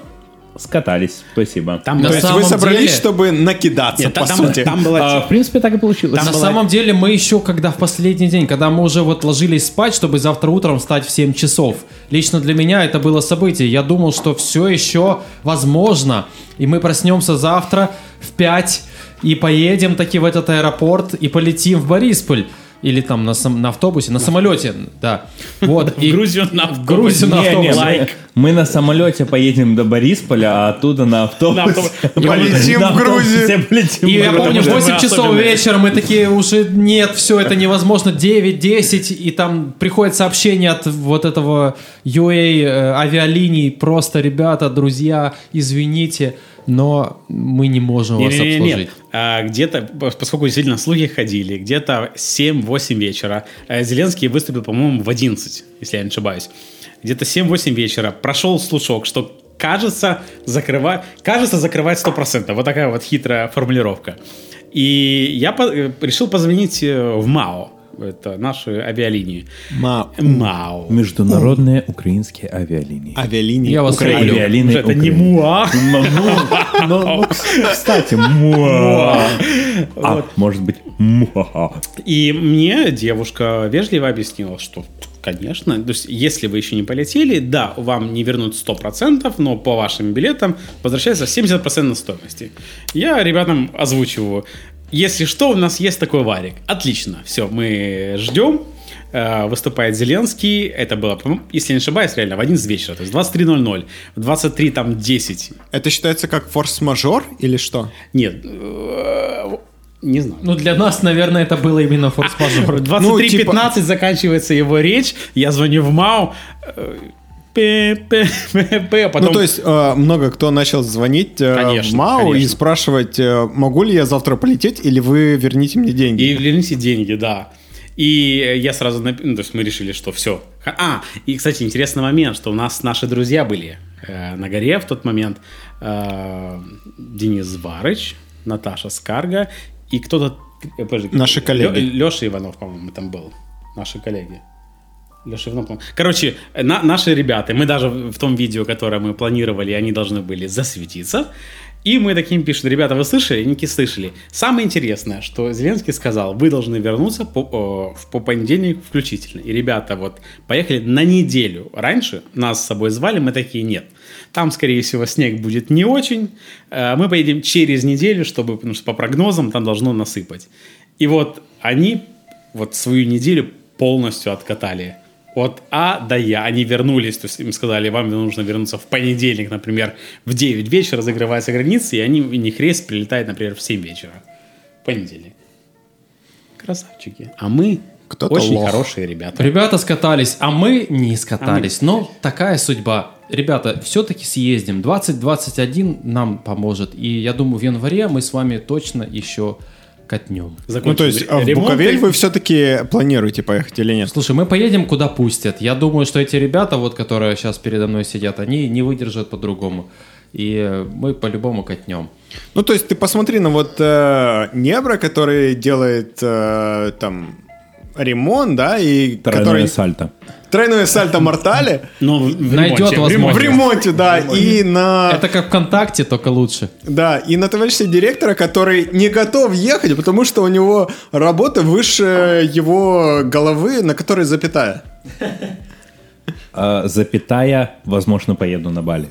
скатались, спасибо. Там, На То было- есть вы собрались, деле- чтобы накидаться, Нет, по там, сути. там было... А, в принципе, так и получилось. На была- самом деле мы еще, когда в последний день, когда мы уже вот ложились спать, чтобы завтра утром встать в 7 часов, лично для меня это было событие. Я думал, что все еще возможно, и мы проснемся завтра в 5 и поедем таки в этот аэропорт и полетим в Борисполь. Или там на, сам- на автобусе, на самолете, да. Вот. В Грузию на В Грузию на Не, не, автобусе. мы, Лайк. мы на самолете поедем до Борисполя, а оттуда на автобус. Полетим в Грузию. автобусе И я помню, в что 8 мы часов вечера мы такие уже, нет, все, это невозможно, 9, 10, и там приходит сообщение от вот этого UA э, авиалиний, просто, ребята, друзья, извините, но мы не можем вас обслужить. Нет, А, где-то, поскольку действительно слухи ходили, где-то 7-8 вечера, э, Зеленский выступил, по-моему, в 11, если я не ошибаюсь. Где-то 7-8 вечера прошел слушок, что кажется, закрывать, кажется, закрывать 100%. Вот такая вот хитрая формулировка. И я по- э, решил позвонить э, в МАО. Это наши авиалинии. Ма- МАО. Международные украинские авиалинии. Авиалинии Я вас Украины. Уже это не. МУА. Ну, кстати, муа. А, может быть, муа. И мне девушка вежливо объяснила, что, конечно, то есть, если вы еще не полетели, да, вам не вернут 100%, но по вашим билетам возвращается 70% стоимости. Я ребятам озвучиваю. Если что, у нас есть такой варик. Отлично. Все, мы ждем. Э, Выступает Зеленский. Это было, если не ошибаюсь, реально в 11 вечера. То есть 23.00. В 23 там 10. Это считается как форс-мажор или что? Нет. э, Не знаю. Ну, для нас, наверное, это было именно форс-мажор. 23.15 Ну, типа- заканчивается его речь, я звоню в МАУ, а потом... Ну, то есть э, много кто начал звонить э, Конечно, в МАУ и конечно. спрашивать, э, могу ли я завтра полететь или вы верните мне деньги? И верните деньги, да. И я сразу, нап- ну, то есть мы решили, что все. А, и, кстати, интересный момент, что у нас наши друзья были э, на горе в тот момент. Э, Денис Варыч, Наташа Скарга и кто-то... э, Наши коллеги. Леша Иванов, по-моему, там был. Наши коллеги. Леша по-моему. Короче, на- наши ребята, мы даже в том видео, которое мы планировали, они должны были засветиться. И мы таким пишут, ребята, вы слышали? Ники слышали. Самое интересное, что Зеленский сказал, вы должны вернуться по, о, по понедельник включительно. И ребята вот поехали на неделю раньше, нас с собой звали, мы такие, нет. Там, скорее всего, снег будет не очень. Э, Мы поедем через неделю, чтобы, потому что по прогнозам там должно насыпать. И вот они вот свою неделю полностью откатали. От А до Я. Они вернулись, то есть им сказали, вам нужно вернуться в понедельник, например, в 9 вечера закрываются границы, и они, и них рейс прилетает, например, в 7 вечера. В понедельник. Красавчики. А мы Кто-то очень лох. хорошие ребята. Ребята скатались, а мы не скатались. Но такая судьба. Ребята, все-таки съездим. 2021 нам поможет. И я думаю, в январе мы с вами точно еще катнем. Ну, то есть а в ремонт. Буковель вы все-таки планируете поехать или нет? Слушай, мы поедем куда пустят. Я думаю, что эти ребята, вот, которые сейчас передо мной сидят, они не выдержат по-другому. И мы по-любому катнем. Ну, то есть ты посмотри на вот э, Небра, который делает э, там ремонт, да, и Тройное который... сальто. Тройное сальто мортале в Найдет ремонте, в возможность. ремонте. в ремонте, да, и на... Это как ВКонтакте, только лучше. Да, и на товарища директора, который не готов ехать, потому что у него работа выше его головы, на которой запятая. А, запятая, возможно, поеду на Бали.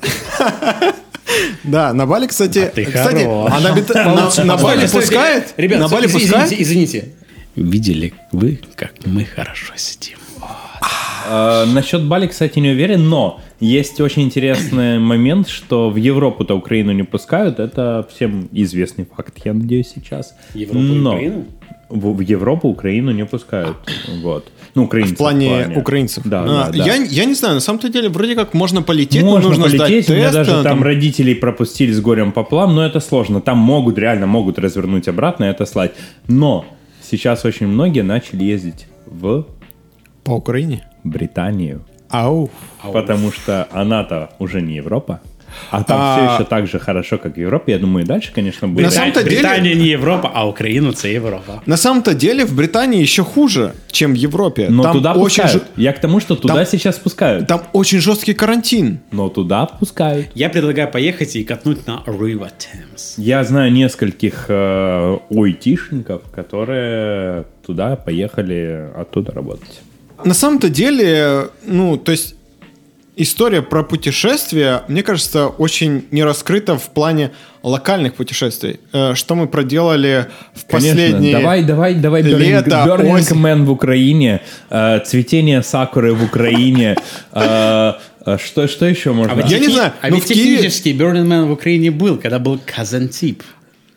Да, на Бали, кстати, ты кстати, а на, на Бали пускает? Ребят, на Бали извините, пускает? извините. Видели вы, как мы хорошо сидим? А, Насчет Бали, кстати, не уверен, но есть очень интересный момент, что в Европу-то Украину не пускают. Это всем известный факт, я надеюсь, сейчас. Европу Но Украину? В, в Европу Украину не пускают. Вот. Ну, украинцев. В плане украинцев. Да, А, да, да. Я, я не знаю, на самом-то деле вроде как можно полететь, но Можно нужно полететь, сдать у меня тест. даже а, там родителей пропустили с горем пополам, но это сложно. Там могут, реально могут развернуть обратно и это слать. Но сейчас очень многие начали ездить в По Украине? Британию, Ау. потому что она-то уже не Европа. А там А- все еще так же хорошо, как в Европе. Я думаю, и дальше, конечно, будет. На самом-то деле- Британия не Европа, а Украина це Європа. На самом-то деле в Британии еще хуже, чем в Европе. Но там туда очень пускают. жё- Я к тому, что туда Там- сейчас пускают. Там очень жесткий карантин. Но туда пускают. Я предлагаю поехать и катнуть на River Thames. Я знаю нескольких э, айтишников, которые туда поехали оттуда работать. На самом-то деле, ну, то есть история про путешествия, мне кажется, очень не раскрыта в плане локальных путешествий. Э, Что мы проделали в Конечно. последние... Давай, давай, давай. лето, Burning осень. Man в Украине, э, цветение сакуры в Украине. э, что, что еще можно? ведь Я не знаю, А ну, ведь технически Burning Man в Украине был, когда был Казантип.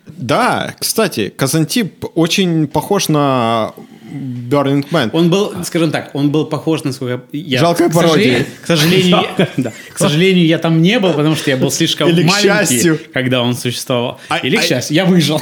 Да, кстати, Казантип очень похож на Burning Man. Он был, скажем так, он был похож на сколько... Я, Жалкая к сожалению- пародия. К сожалению, да, к сожалению, я там не был, потому что я был слишком Или к маленький, счастью. когда он существовал. А- Или к а- счастью, я выжил.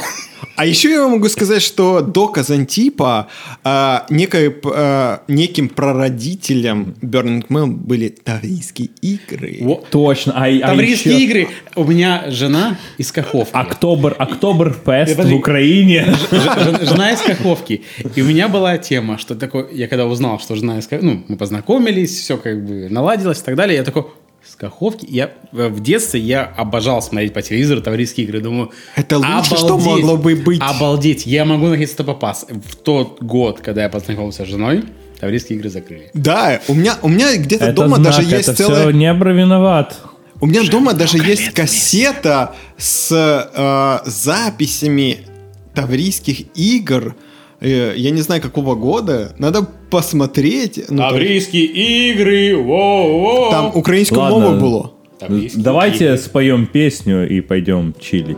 А еще я вам могу сказать, что до Казантипа э, некой, э, неким прародителем Burning Man были таврийские игры. Во- Точно. А, а Таврийские еще- игры. У меня жена из Каховки. Октобер, Октоберфест в Украине. Ж- жен- Жена из Каховки. И у меня была тема, что такое... Я когда узнал, что жена из. Ну, мы познакомились, все как бы наладилось и так далее. Я такой... С Каховки. Я э, в детстве я обожал смотреть по телевизору таврийские игры. Думаю, Это лучше, что могло бы быть. Обалдеть. Я могу наконец-то попасть. В тот год, когда я познакомился с женой, таврийские игры закрыли. Да, у меня, у меня где-то Это дома знак, даже есть это целая... все Небро виноват. У меня дома даже есть лет кассета с э, записями таврийских игр. Э, я не знаю, какого года. Надо посмотреть. Ну, там, Таврийские игры! Воу-воу! там українською Ладно. мовою було. Таврийские Давайте игры. споем песню и пойдем чилить.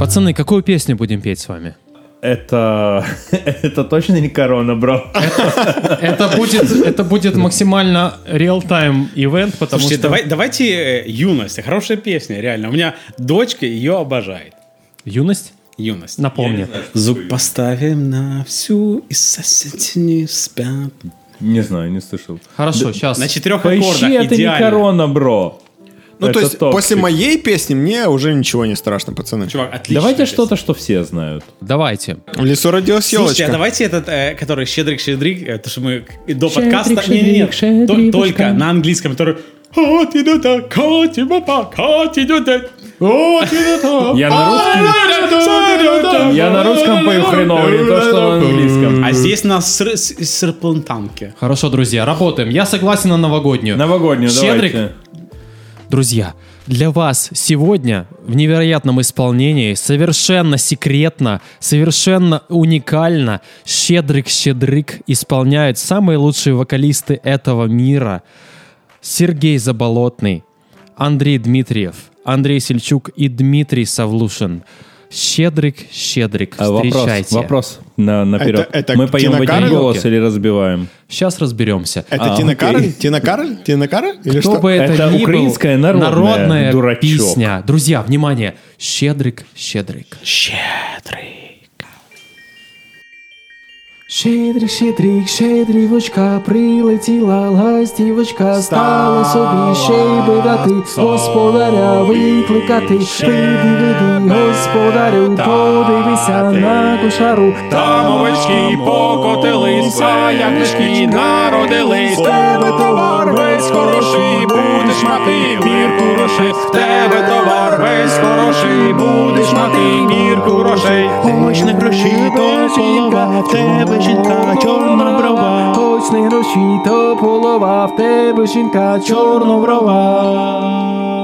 Пацаны, какую песню будем петь с вами? Это, это точно не корона, бро. Это будет, это будет максимально реал-тайм ивент, потому Слушайте, что... давай, давайте э, «Юность». Хорошая песня, реально. У меня дочка ее обожает. Юность? «Юность». Напомни. Звук поставим на всю, и соседи не спят. Не знаю, не слышал. Хорошо, сейчас. На четырех аккордах Поищи, это не идеально. корона, бро. Ну, Это то есть, топчик. после моей песни мне уже ничего не страшно, пацаны. Чувак, отлично. Давайте что-то, что все знают. Давайте. В лесу родилась Слушайте, а давайте этот, э, который «Щедрик-щедрик», э, то, что мы до Щедрик, подкаста... Не, не, не, щедрик, только на английском, который... «Вот идут, а, Кати, Я на русском, я на русском пою хреново, не то, что на английском. А здесь на ср- с- серпантанке. Хорошо, друзья, работаем. Я согласен на новогоднюю. Новогоднюю, Щедрик. Друзья, для вас сегодня в невероятном исполнении, совершенно секретно, совершенно уникально, Щедрик-Щедрик исполняют самые лучшие вокалисты этого мира. Сергей Заболотный, Андрей Дмитриев, Андрей Сельчук и Дмитрий Савлушин. Щедрик-Щедрик, А, Вопрос, встречайте. вопрос на, наперед. Это- это Мы поем в один голос или разбиваем? Сейчас разберемся. Это А, Тина. Кароль? Тина Кароль? Тина Кароль? Или Кто что? бы это, Это ни был, украинская народная, народная дурачок. песня. Друзья, внимание. Щедрик, щедрик. Щедрик. Щедрик, щедрик, щедрівочка, прилетіла ластівочка, стала собі ще й бидати, господаря викликати, види, види, господарю, подивися на кошару, Там овечки покотились, а ягнички народились. Тебе товар весь хороший, будеш мати мірку грошей. В тебе товар весь хороший, будеш мати мірку грошей. Хоч не гроші, то полова, в тебе жінка чорноброва. Хоч не гроші, то полова, в тебе жінка чорноброва.